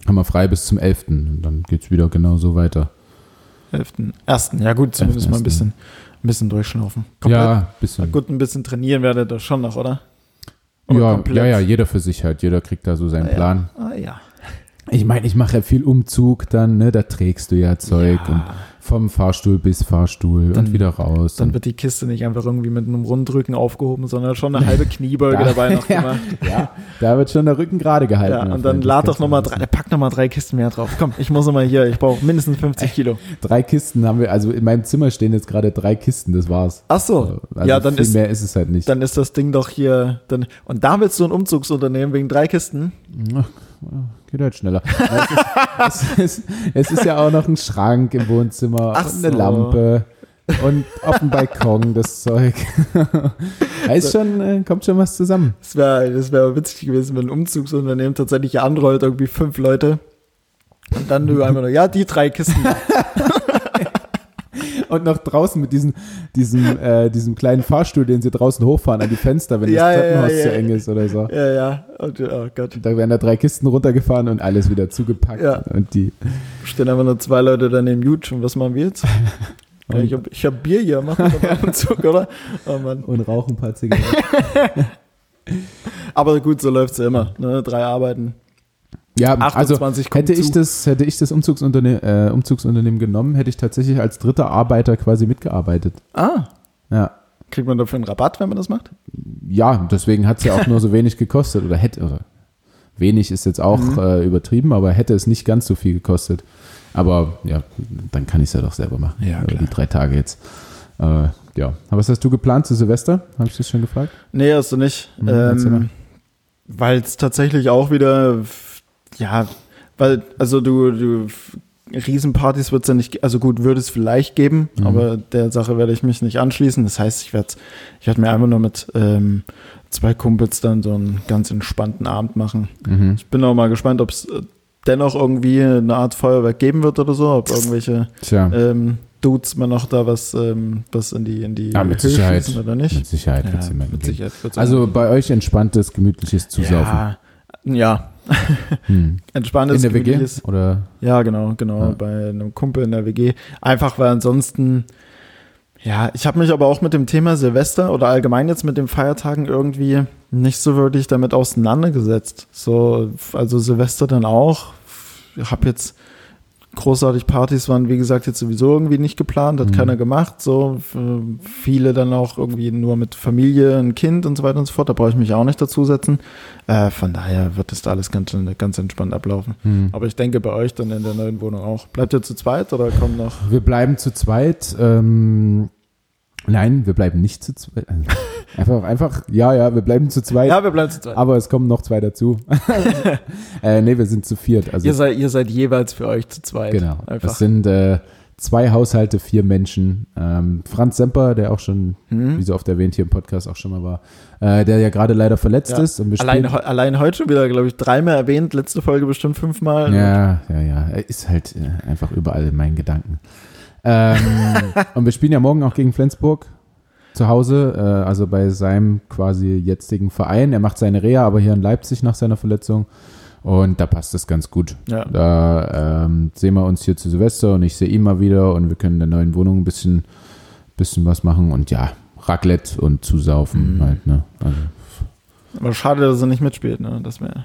haben wir frei bis zum 11. Und dann geht es wieder genauso weiter. 11. Ersten. Ja gut, zumindest mal ein 11.. bisschen, ein bisschen durchschnaufen. Ja, bisschen. Gut, ein bisschen trainieren werdet ihr schon noch, oder? Oder Ja, komplett? ja, ja, jeder für sich halt. Jeder kriegt da so seinen Ja. Plan. Ah, ja. Ich meine, ich mache ja viel Umzug dann, ne? Da trägst du ja Zeug und ja. Vom Fahrstuhl bis Fahrstuhl Dann- und wieder raus. Dann wird die Kiste nicht einfach irgendwie mit einem Rundrücken aufgehoben, sondern schon eine halbe Kniebeuge Da- dabei noch Ja. gemacht. ja, da wird schon der Rücken gerade gehalten. Ja, und dann lad doch nochmal drei, pack nochmal drei Kisten mehr drauf. Komm, ich muss nochmal hier, ich brauche mindestens 50 Kilo. Drei Kisten haben wir, also in meinem Zimmer stehen jetzt gerade drei Kisten, das war's. Ach so, Also ja, dann viel ist, mehr ist es halt nicht. dann ist das Ding doch hier. Dann, und da willst du ein Umzugsunternehmen wegen drei Kisten? Geht halt schneller. es, ist, es, ist, es ist ja auch noch ein Schrank im Wohnzimmer Ach und eine so. Lampe und auf dem Balkon das Zeug. da ist schon, äh, kommt schon was zusammen. Das wäre das wär witzig gewesen, wenn ein Umzugsunternehmen tatsächlich anrollt, irgendwie fünf Leute. Und dann du einfach nur, ja, die drei Kisten. Und noch draußen mit diesem, diesem, äh, diesem kleinen Fahrstuhl, den sie draußen hochfahren an die Fenster, wenn Ja, das Treppenhaus ja, zu ja. eng ist oder so. ja, ja. Und, oh Gott. Da werden da drei Kisten runtergefahren und alles wieder zugepackt. Ja. Und die, Stehen einfach nur zwei Leute daneben Huge. Und was machen wir jetzt? Ja, ich habe ich hab Bier hier, machen wir mal Umzug, oder? Oh Mann. und rauchen ein paar Zigaretten. Aber gut, so läuft's ja immer. Ne? Drei Arbeiten. Ja, also 28 kommen hätte ich zu. das, hätte ich das Umzugsunterne äh, Umzugsunternehmen genommen, hätte ich tatsächlich als dritter Arbeiter quasi mitgearbeitet. Ah, Ja. kriegt man dafür einen Rabatt, wenn man das macht? Ja, deswegen hat es ja auch nur so wenig gekostet oder hätte, oder wenig ist jetzt auch Mhm. äh, übertrieben, aber hätte es nicht ganz so viel gekostet. Aber ja, dann kann ich es ja doch selber machen. Ja, Über klar. die drei Tage jetzt. Äh, ja. Aber was hast du geplant zu Silvester? Habe ich das schon gefragt? Nee, hast du nicht. Mhm, ähm, weil es tatsächlich auch wieder, ja, weil, also du, du Riesenpartys wird es ja nicht, also gut, würde es vielleicht geben, mhm. aber der Sache werde ich mich nicht anschließen. Das heißt, ich werde ich werd mir einfach nur mit ähm, zwei Kumpels dann so einen ganz entspannten Abend machen. Mhm. Ich bin auch mal gespannt, ob es dennoch irgendwie eine Art Feuerwerk geben wird oder so, ob irgendwelche ähm, Dudes mal noch da was, ähm, was in die, in die ja, mit Höhe Sicherheit, oder nicht? Mit Sicherheit, ja, mit Sicherheit Also bei euch entspanntes, gemütliches Zusaufen. Ja, ja. hm. Entspanntes, in der WG oder? Ja, genau, genau, ja. bei einem Kumpel in der WG. Einfach weil ansonsten ja, ich habe mich aber auch mit dem Thema Silvester oder allgemein jetzt mit den Feiertagen irgendwie nicht so wirklich damit auseinandergesetzt. So, also Silvester dann auch. Ich habe jetzt großartig Partys waren, wie gesagt, jetzt sowieso irgendwie nicht geplant, hat mhm. keiner gemacht. So viele dann auch irgendwie nur mit Familie, ein Kind und so weiter und so fort. Da brauche ich mich auch nicht dazusetzen. Äh, von daher wird das da alles ganz, ganz entspannt ablaufen. Mhm. Aber ich denke bei euch dann in der neuen Wohnung auch. Bleibt ihr zu zweit oder kommen noch? Wir bleiben zu zweit. Ähm, nein, wir bleiben nicht zu zweit. Einfach, einfach, ja, ja, wir bleiben zu zweit. Ja, wir bleiben zu zweit. Aber es kommen noch zwei dazu. äh, nee, wir sind zu viert. Also ihr, seid, ihr seid jeweils für euch zu zweit. Genau. Einfach. Das sind äh, zwei Haushalte, vier Menschen. Ähm, Franz Semper, der auch schon, mhm. wie so oft erwähnt, hier im Podcast auch schon mal war, äh, der ja gerade leider verletzt ja. ist. Und allein, allein heute schon wieder, glaube ich, dreimal erwähnt, letzte Folge bestimmt fünfmal. Ja, ja, ja. Er ist halt äh, einfach überall in meinen Gedanken. Ähm, und wir spielen ja morgen auch gegen Flensburg zu Hause, äh, also bei seinem quasi jetzigen Verein. Er macht seine Reha, aber hier in Leipzig nach seiner Verletzung. Und da passt es ganz gut. Ja. Da ähm, sehen wir uns hier zu Silvester und ich sehe ihn mal wieder und wir können in der neuen Wohnung ein bisschen, bisschen was machen und ja, Raclette und zusaufen mhm. halt, ne? Also. Aber schade, dass er nicht mitspielt, ne? Das wäre.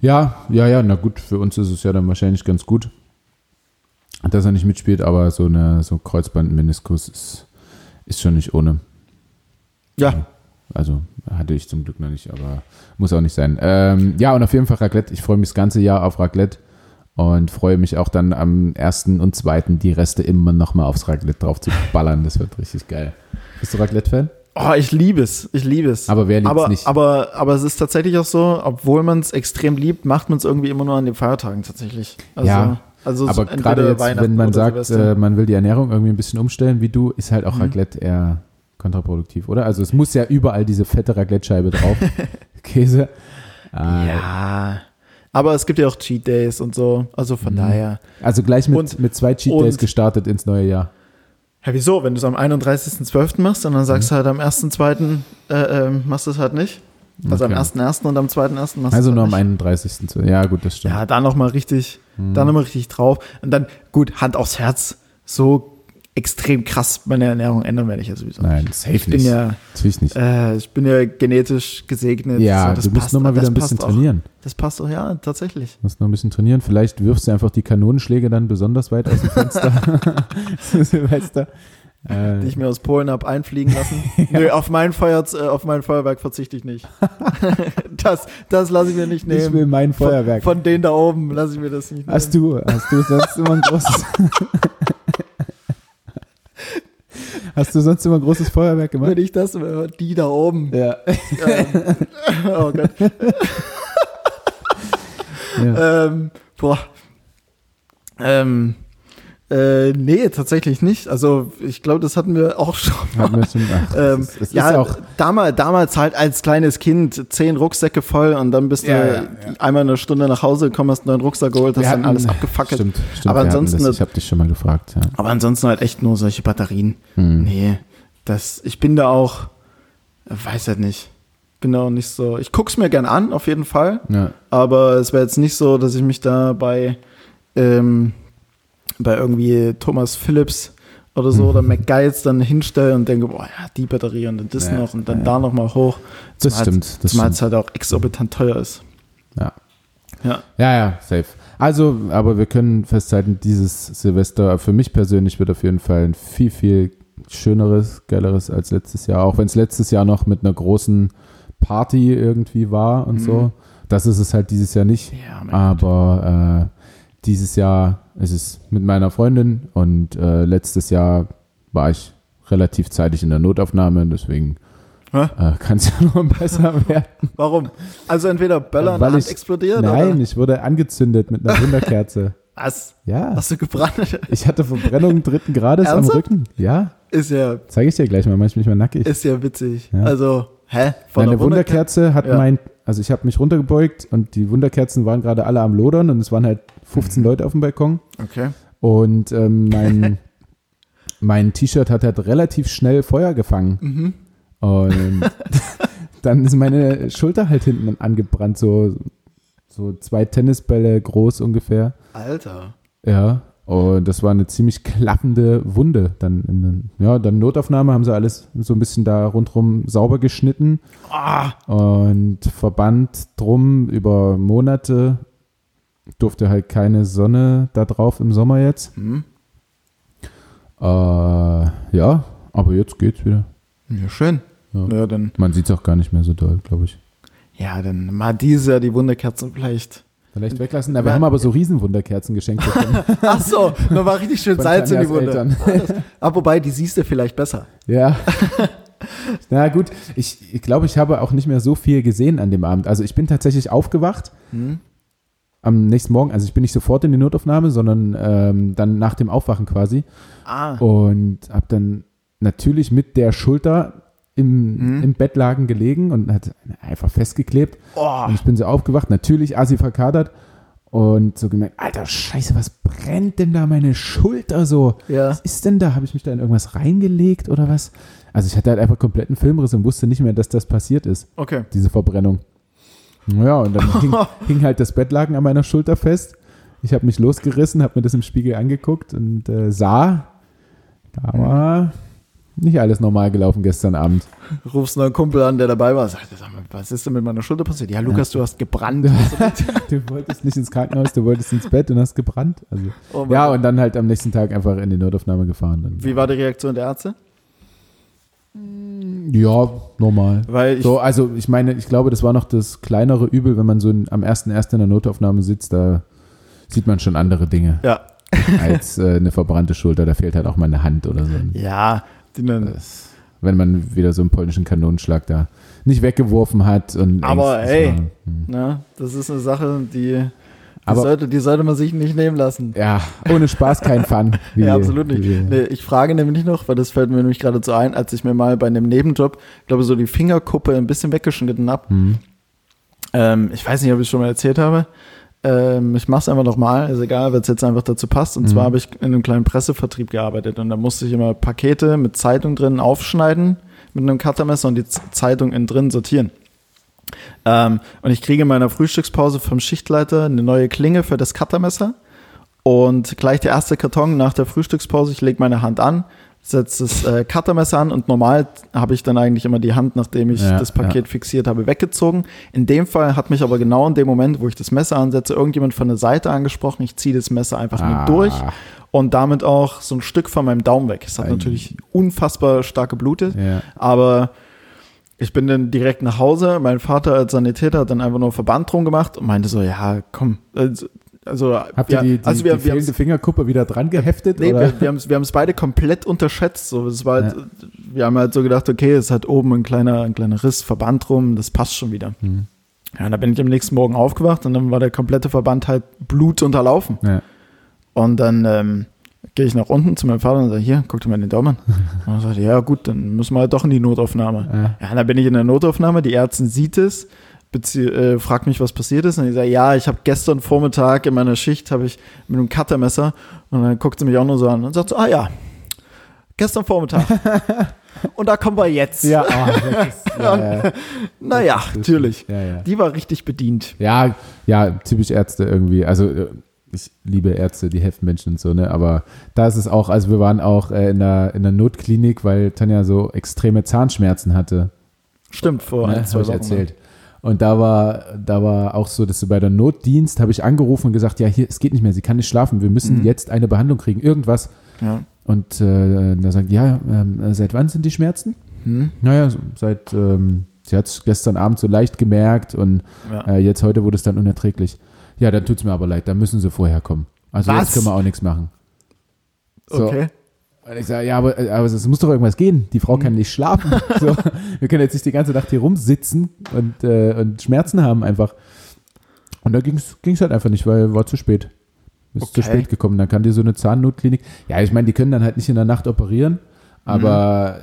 Ja, ja, ja, na gut, für uns ist es ja dann wahrscheinlich ganz gut, dass er nicht mitspielt, aber so eine so Kreuzbandmeniskus ist ist schon nicht ohne. Ja. Also hatte ich zum Glück noch nicht, aber muss auch nicht sein. Ähm, ja, und auf jeden Fall Raclette. Ich freue mich das ganze Jahr auf Raclette und freue mich auch dann am ersten und zweiten die Reste immer nochmal aufs Raclette drauf zu ballern. Das wird richtig geil. Bist du Raclette-Fan? Oh, ich liebe es. Ich liebe es. Aber wer liebt es nicht? Aber, aber es ist tatsächlich auch so, obwohl man es extrem liebt, macht man es irgendwie immer nur an den Feiertagen tatsächlich. Also, ja. Also aber gerade jetzt, wenn man sagt, äh, man will die Ernährung irgendwie ein bisschen umstellen wie du, ist halt auch mhm. Raclette eher kontraproduktiv, oder? Also es muss ja überall diese fette Raclette-Scheibe drauf. Käse. Äh, ja. Aber es gibt ja auch Cheat Days und so. Also von mhm. daher. Also gleich mit, und, mit zwei Cheat Days gestartet ins neue Jahr. Ja, wieso? Wenn du es am 31.12. machst und dann sagst mhm. du halt am 1.2. Äh, äh, machst du es halt nicht? Also okay. am 1.1. und am 2.1. machst du Also nur am 31. Ja, gut, das stimmt. Ja, da nochmal richtig, hm. da nochmal richtig drauf. Und dann, gut, Hand aufs Herz, so extrem krass meine Ernährung ändern werde ich ja sowieso Nein, safe ich bin nicht. Ja, Natürlich nicht. Äh, ich bin ja genetisch gesegnet. Ja, so, du musst nur mal wieder ein bisschen trainieren. Das passt doch, ja, tatsächlich. Du musst noch ein bisschen trainieren. Vielleicht wirfst du einfach die Kanonenschläge dann besonders weit aus dem Fenster. Silvester. Äh, die ich mir aus Polen habe einfliegen lassen. ja. Nö, auf mein, Feuer, äh, auf mein Feuerwerk verzichte ich nicht. das das lasse ich mir nicht nehmen. Ich will mein Feuerwerk. Von, von denen da oben lasse ich mir das nicht nehmen. Hast du, hast du sonst immer ein großes. hast du sonst immer ein großes Feuerwerk gemacht? Wenn ich das, die da oben. Ja. Ähm, oh Gott. ja. Ähm, boah. Ähm, äh, nee, tatsächlich nicht. Also ich glaube, das hatten wir auch schon. Hatten wir schon ach, ähm, es ist, es ja, auch damals, damals halt als kleines Kind zehn Rucksäcke voll und dann bist ja, du ja, ja. einmal eine Stunde nach Hause gekommen, hast einen neuen Rucksack geholt, hast hatten, dann alles abgefackelt. Stimmt, stimmt, aber ansonsten, das, ich habe dich schon mal gefragt. Ja. Aber ansonsten halt echt nur solche Batterien. Hm. Nee, das, ich bin da auch, weiß halt nicht. Bin da auch nicht so. Ich guck's mir gern an, auf jeden Fall. Ja. Aber es wäre jetzt nicht so, dass ich mich da bei ähm, bei irgendwie Thomas Phillips oder so mhm. oder McGuides dann hinstelle und denke, boah, ja, die Batterie und dann das ja, noch und dann ja. da noch mal hoch. Das stimmt. Halt, das zumal es halt auch exorbitant teuer ist. Ja. Ja. Ja, ja, safe. Also, aber wir können festhalten, dieses Silvester für mich persönlich wird auf jeden Fall ein viel, viel schöneres, geileres als letztes Jahr. Auch wenn es letztes Jahr noch mit einer großen Party irgendwie war und mhm. so. Das ist es halt dieses Jahr nicht. Ja, aber äh, dieses Jahr ist es mit meiner Freundin und äh, letztes Jahr war ich relativ zeitig in der Notaufnahme, deswegen? Äh, Kann es ja noch besser werden. Warum? Also entweder Böller Weil ich- explodiert Nein, oder ich wurde angezündet mit einer Wunderkerze. was? Ja. Hast du gebrannt? Ich hatte Verbrennung dritten Grades am? Rücken. Ja. Ist ja, Zeige ich dir gleich mal, mach ich mich mal nackig. ist ja witzig. Ja. Also, hä? Meine der Wunderkerze hat Ja. mein, also ich habe mich runtergebeugt und die Wunderkerzen waren gerade alle am Lodern und es waren halt 15 Leute auf dem Balkon. Okay. Und ähm, mein, mein T-Shirt hat halt relativ schnell Feuer gefangen. Mhm. Und dann ist meine Schulter halt hinten angebrannt, so, so zwei Tennisbälle groß ungefähr. Alter. Ja. Und das war eine ziemlich klappende Wunde. Dann, in, ja, dann Notaufnahme haben sie alles so ein bisschen da rundherum sauber geschnitten Ah, und Verband drum über Monate. Durfte halt keine Sonne da drauf im Sommer jetzt. hm. Äh, ja, aber jetzt geht's wieder. Ja, schön. Ja. Ja, dann, Man sieht's auch gar nicht mehr so doll, glaube ich. ja, dann mal dieses Jahr die Wunderkerze vielleicht. Vielleicht weglassen. Aber wir Ja. haben aber so Riesenwunderkerzen geschenkt bekommen. Ach so, da war richtig schön Salz in die Wunde. Aber wobei, die siehst du vielleicht besser. Ja. Na gut, ich, ich glaube, ich habe auch nicht mehr so viel gesehen an dem Abend. Also ich bin tatsächlich aufgewacht Hm? am nächsten Morgen. Also ich bin nicht sofort in die Notaufnahme, sondern ähm, dann nach dem Aufwachen quasi. Ah, Und habe dann natürlich mit der Schulter im, Mhm. im Bettlaken gelegen und hat einfach festgeklebt. oh, Und ich bin so aufgewacht, natürlich assi verkadert und so gemerkt, alter Scheiße, was brennt denn da meine Schulter so? ja. Was ist denn da? Habe ich mich da in irgendwas reingelegt oder was? Also ich hatte halt einfach kompletten Filmriss und wusste nicht mehr, dass das passiert ist, Okay. diese Verbrennung. Naja, und dann hing, hing halt das Bettlaken an meiner Schulter fest. Ich habe mich losgerissen, habe mir das im Spiegel angeguckt und äh, sah, da war nicht alles normal gelaufen gestern Abend. Rufst einen Kumpel an, der dabei war. Sagt, sag mal, was ist denn mit meiner Schulter passiert? Ja, Lukas, du hast gebrannt. Du wolltest nicht ins Krankenhaus, du wolltest ins Bett und hast gebrannt. Also, Oh ja, Gott. und dann halt am nächsten Tag einfach in die Notaufnahme gefahren. Wie war die Reaktion der Ärzte? ja, normal. Weil ich, So, also ich meine, ich glaube, das war noch das kleinere Übel, wenn man so in, am ersten ersten in der Notaufnahme sitzt, da sieht man schon andere Dinge ja, als äh, eine verbrannte Schulter. Da fehlt halt auch mal eine Hand oder so. ja, wenn man wieder so einen polnischen Kanonenschlag da nicht weggeworfen hat. Und Aber Angst- ey. das war- hm. na, das ist eine Sache, die, die, Aber- sollte, die sollte man sich nicht nehmen lassen. Ja, ohne Spaß kein Fun. wie- ja, absolut nicht. wie- Nee, ich frage nämlich noch, weil das fällt mir nämlich gerade so ein, als ich mir mal bei einem Nebenjob, glaube so die Fingerkuppe ein bisschen weggeschnitten habe. Hm. Ähm, ich weiß nicht, ob ich es schon mal erzählt habe. Ähm, ich mache es einfach nochmal, ist egal, weil es jetzt einfach dazu passt. Und Mhm. zwar habe ich in einem kleinen Pressevertrieb gearbeitet und da musste ich immer Pakete mit Zeitung drin aufschneiden mit einem Cuttermesser und die Zeitung innen drin sortieren. Ähm, und ich kriege in meiner Frühstückspause vom Schichtleiter eine neue Klinge für das Cuttermesser und gleich der erste Karton nach der Frühstückspause. Ich lege meine Hand an, setze das äh, Cuttermesser an und normal habe ich dann eigentlich immer die Hand, nachdem ich Ja, das Paket fixiert habe, weggezogen. In dem Fall hat mich aber genau in dem Moment, wo ich das Messer ansetze, irgendjemand von der Seite angesprochen. Ich ziehe das Messer einfach Ah. nur durch und damit auch so ein Stück von meinem Daumen weg. Es hat Ei. natürlich unfassbar stark geblutet, Ja. aber ich bin dann direkt nach Hause. Mein Vater als Sanitäter hat dann einfach nur Verband drum gemacht und meinte so, ja, komm. Also, Habt ja, ihr die, die, also wir, die wir fehlende Fingerkuppe wieder dran geheftet? Nee, oder? wir, wir haben es wir haben's beide komplett unterschätzt. So, es war halt, Wir haben halt so gedacht, okay, es hat oben ein kleiner, ein kleiner Riss, Verband rum, das passt schon wieder. Hm. Ja, da bin ich am nächsten Morgen aufgewacht und dann war der komplette Verband halt blutunterlaufen. Ja. Und dann ähm, gehe ich nach unten zu meinem Vater und sage, hier, guck dir mal den Daumen an. Und er sagt, ja gut, dann müssen wir halt doch in die Notaufnahme. Ja. Ja, dann bin ich in der Notaufnahme, die Ärztin sieht es, äh, fragt mich, was passiert ist. Und ich sage, ja, ich habe gestern Vormittag in meiner Schicht, habe ich mit einem Cuttermesser und dann guckt sie mich auch nur so an und sagt so, ah ja, gestern Vormittag. und da kommen wir jetzt. Ja, das ist, ja, ja, Naja, ist- natürlich. Ja. Die war richtig bedient. Ja, ja, typisch Ärzte irgendwie. Also äh, ich liebe Ärzte, die helfen Menschen und so, ne? Aber da ist es auch, also wir waren auch äh, in, der, in der Notklinik, weil Tanja so extreme Zahnschmerzen hatte. Stimmt, vor ne? ein, zwei Wochen. erzählt. Und da war, da war auch so, dass sie bei der Notdienst habe ich angerufen und gesagt, ja, hier, es geht nicht mehr, sie kann nicht schlafen, wir müssen Mhm. jetzt eine Behandlung kriegen, irgendwas. Ja. Und äh, da sagt, ja, ähm, seit wann sind die Schmerzen? Hm? Naja, seit, ähm, sie hat es gestern Abend so leicht gemerkt und Ja. äh, jetzt heute wurde es dann unerträglich. Ja, dann tut's mir aber leid, dann müssen sie vorher kommen. Also Was? jetzt können wir auch nichts machen. So, Okay. Und ich sage, ja, aber, aber es muss doch irgendwas gehen. Die Frau kann nicht schlafen. So, wir können jetzt nicht die ganze Nacht hier rumsitzen und, äh, und Schmerzen haben einfach. Und da ging es halt einfach nicht, weil war zu spät. Ist Okay. zu spät gekommen. Dann kann dir so eine Zahnnotklinik. Ja, ich meine, die können dann halt nicht in der Nacht operieren. Aber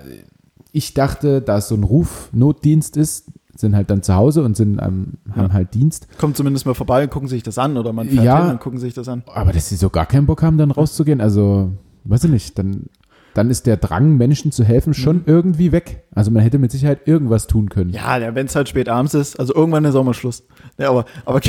ich dachte, da es so ein Rufnotdienst ist, sind halt dann zu Hause und sind, ähm, haben Ja. halt Dienst. Kommt zumindest mal vorbei und gucken sich das an oder man fährt Ja. hin und gucken sich das an. Aber dass sie so gar keinen Bock haben, dann rauszugehen, also, weiß ich nicht, dann, dann ist der Drang, Menschen zu helfen, schon irgendwie weg. Also man hätte mit Sicherheit irgendwas tun können. Ja, ja wenn es halt spät abends ist, also irgendwann ist auch mal Schluss. Ja, aber, aber,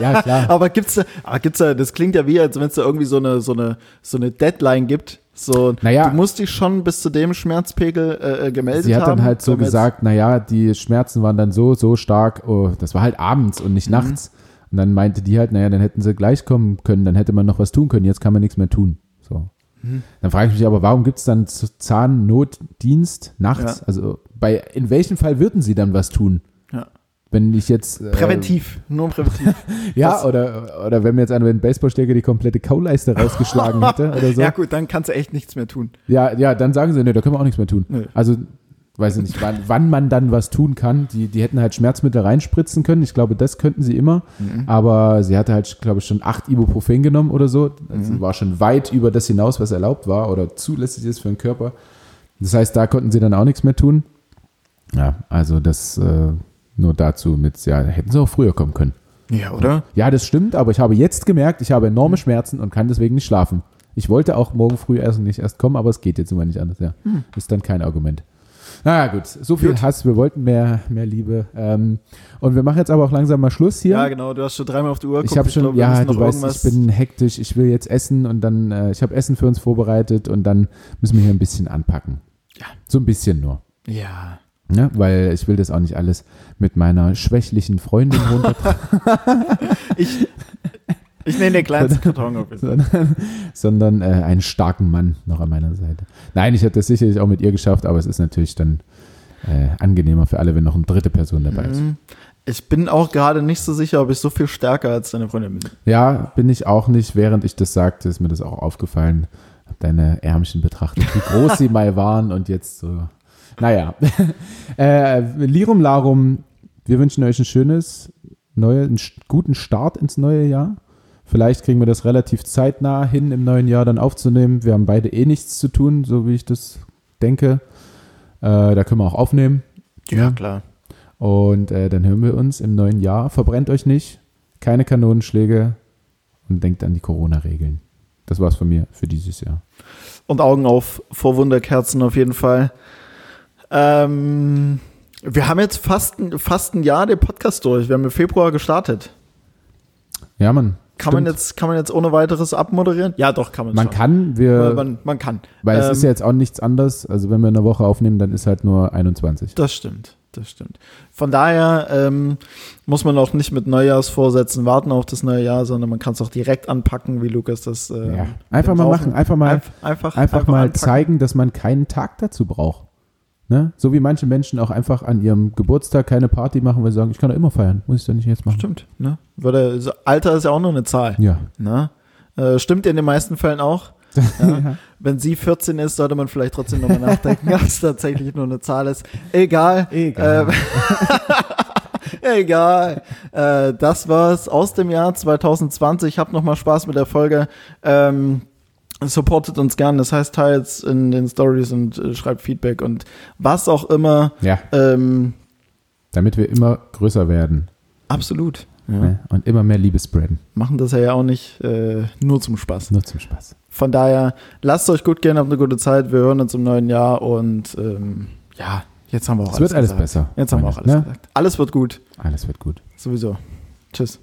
Ja, klar. aber gibt's da, aber gibt's da, das klingt ja wie, als wenn es da irgendwie so eine, so eine, so eine Deadline gibt. So, Naja. du musst dich schon bis zu dem Schmerzpegel äh, äh, gemeldet Sie hat haben. dann halt so gesagt, naja, die Schmerzen waren dann so, so stark, oh, das war halt abends und nicht nachts. Und dann meinte die halt, naja, dann hätten sie gleich kommen können, dann hätte man noch was tun können, jetzt kann man nichts mehr tun. So. Dann frage ich mich aber, warum gibt es dann Zahnnotdienst nachts? Ja. Also bei, in welchem Fall würden sie dann was tun? Ja. Wenn ich jetzt. äh, Präventiv, nur präventiv. Ja, oder, oder wenn mir jetzt einer mit einem Baseballschläger die komplette Kauleiste rausgeschlagen hätte oder so. Ja gut, dann kannst du echt nichts mehr tun. Ja, ja, dann sagen sie, nee, da können wir auch nichts mehr tun. Nö. Also, weiß ich nicht, wann, wann man dann was tun kann. Die, die hätten halt Schmerzmittel reinspritzen können. Ich glaube, das könnten sie immer. Mhm. Aber sie hatte halt, glaube ich, schon acht Ibuprofen genommen oder so. Mhm. Also war schon weit über das hinaus, was erlaubt war oder zulässig ist für den Körper. Das heißt, da konnten sie dann auch nichts mehr tun. Ja, also das äh, nur dazu mit, ja, hätten sie auch früher kommen können. Ja, oder? Ja, das stimmt, aber ich habe jetzt gemerkt, ich habe Mhm. enorme Schmerzen und kann deswegen nicht schlafen. Ich wollte auch morgen früh erst nicht erst kommen, aber es geht jetzt immer nicht anders. Ja, ist dann kein Argument. Naja, gut, so viel. Gut. Hass, wir wollten mehr, mehr Liebe. Ähm, und wir machen jetzt aber auch langsam mal Schluss hier. Ja, genau, du hast schon dreimal auf die Uhr ich geguckt. habe schon, glaub, wir ja, du weißt, irgendwas- ich bin hektisch, ich will jetzt essen und dann, äh, ich habe Essen für uns vorbereitet und dann müssen wir hier ein bisschen anpacken. Ja. So ein bisschen nur. Ja. Ne? Weil ich will das auch nicht alles mit meiner schwächlichen Freundin runter Ich, ich nehme den kleinsten Karton auf. sondern, sondern äh, einen starken Mann noch an meiner Seite. Nein, ich hätte das sicherlich auch mit ihr geschafft, aber es ist natürlich dann äh, angenehmer für alle, wenn noch eine dritte Person dabei ist. Mhm. Ich bin auch gerade nicht so sicher, ob ich so viel stärker als deine Freundin bin. Ja, bin ich auch nicht. Während ich das sagte, ist mir das auch aufgefallen. Hab deine Ärmchen betrachtet, wie groß sie mal waren und jetzt so. Naja. äh, Lirum Larum, wir wünschen euch ein schönes, neue, einen guten Start ins neue Jahr. Vielleicht kriegen wir das relativ zeitnah hin, im neuen Jahr dann aufzunehmen. Wir haben beide eh nichts zu tun, so wie ich das denke. Äh, da können wir auch aufnehmen. Ja, klar. Und äh, dann hören wir uns im neuen Jahr. Verbrennt euch nicht, keine Kanonenschläge und denkt an die Corona-Regeln. Das war's von mir für dieses Jahr. Und Augen auf vor Wunderkerzen auf jeden Fall. Ähm, wir haben jetzt fast, fast ein Jahr den Podcast durch. Wir haben im Februar gestartet. Ja, Mann. Kann man, jetzt, kann man jetzt ohne weiteres abmoderieren? Ja, doch, kann man Man schon. kann, wir, man, man kann. weil es Ähm, ist ja jetzt auch nichts anderes. Also wenn wir eine Woche aufnehmen, dann ist halt nur 21. Das stimmt, das stimmt. Von daher ähm, muss man auch nicht mit Neujahrsvorsätzen warten auf das neue Jahr, sondern man kann es auch direkt anpacken, wie Lukas das. Äh, Ja. Einfach mal machen, einfach mal, Einf- einfach, einfach mal anpacken. zeigen, dass man keinen Tag dazu braucht. Ne? So wie manche Menschen auch einfach an ihrem Geburtstag keine Party machen, weil sie sagen, ich kann doch immer feiern, muss ich doch nicht jetzt machen. Stimmt, ne? So- Alter ist ja auch nur eine Zahl. Ja. Ne? Äh, stimmt in den meisten Fällen auch. Ja. Wenn sie 14 ist, sollte man vielleicht trotzdem nochmal nachdenken, ob es tatsächlich nur eine Zahl ist. Egal. Egal. Ähm, Egal. Äh, das war's aus dem Jahr 2020. Habt noch mal Spaß mit der Folge. Ähm, supportet uns gern. Das heißt, teilt in den Stories und äh, schreibt Feedback und was auch immer. ja, Ähm, damit wir immer größer werden absolut. Ja. und immer mehr Liebe spreaden. Machen das ja auch nicht äh, nur zum Spaß. Nur zum Spaß. Von daher, lasst euch gut gehen, habt eine gute Zeit. Wir hören uns im neuen Jahr und ähm, ja, jetzt haben wir auch Es wird alles gesagt. besser. Jetzt haben wir auch alles ne? gesagt. Alles wird gut. Alles wird gut. Sowieso. Tschüss.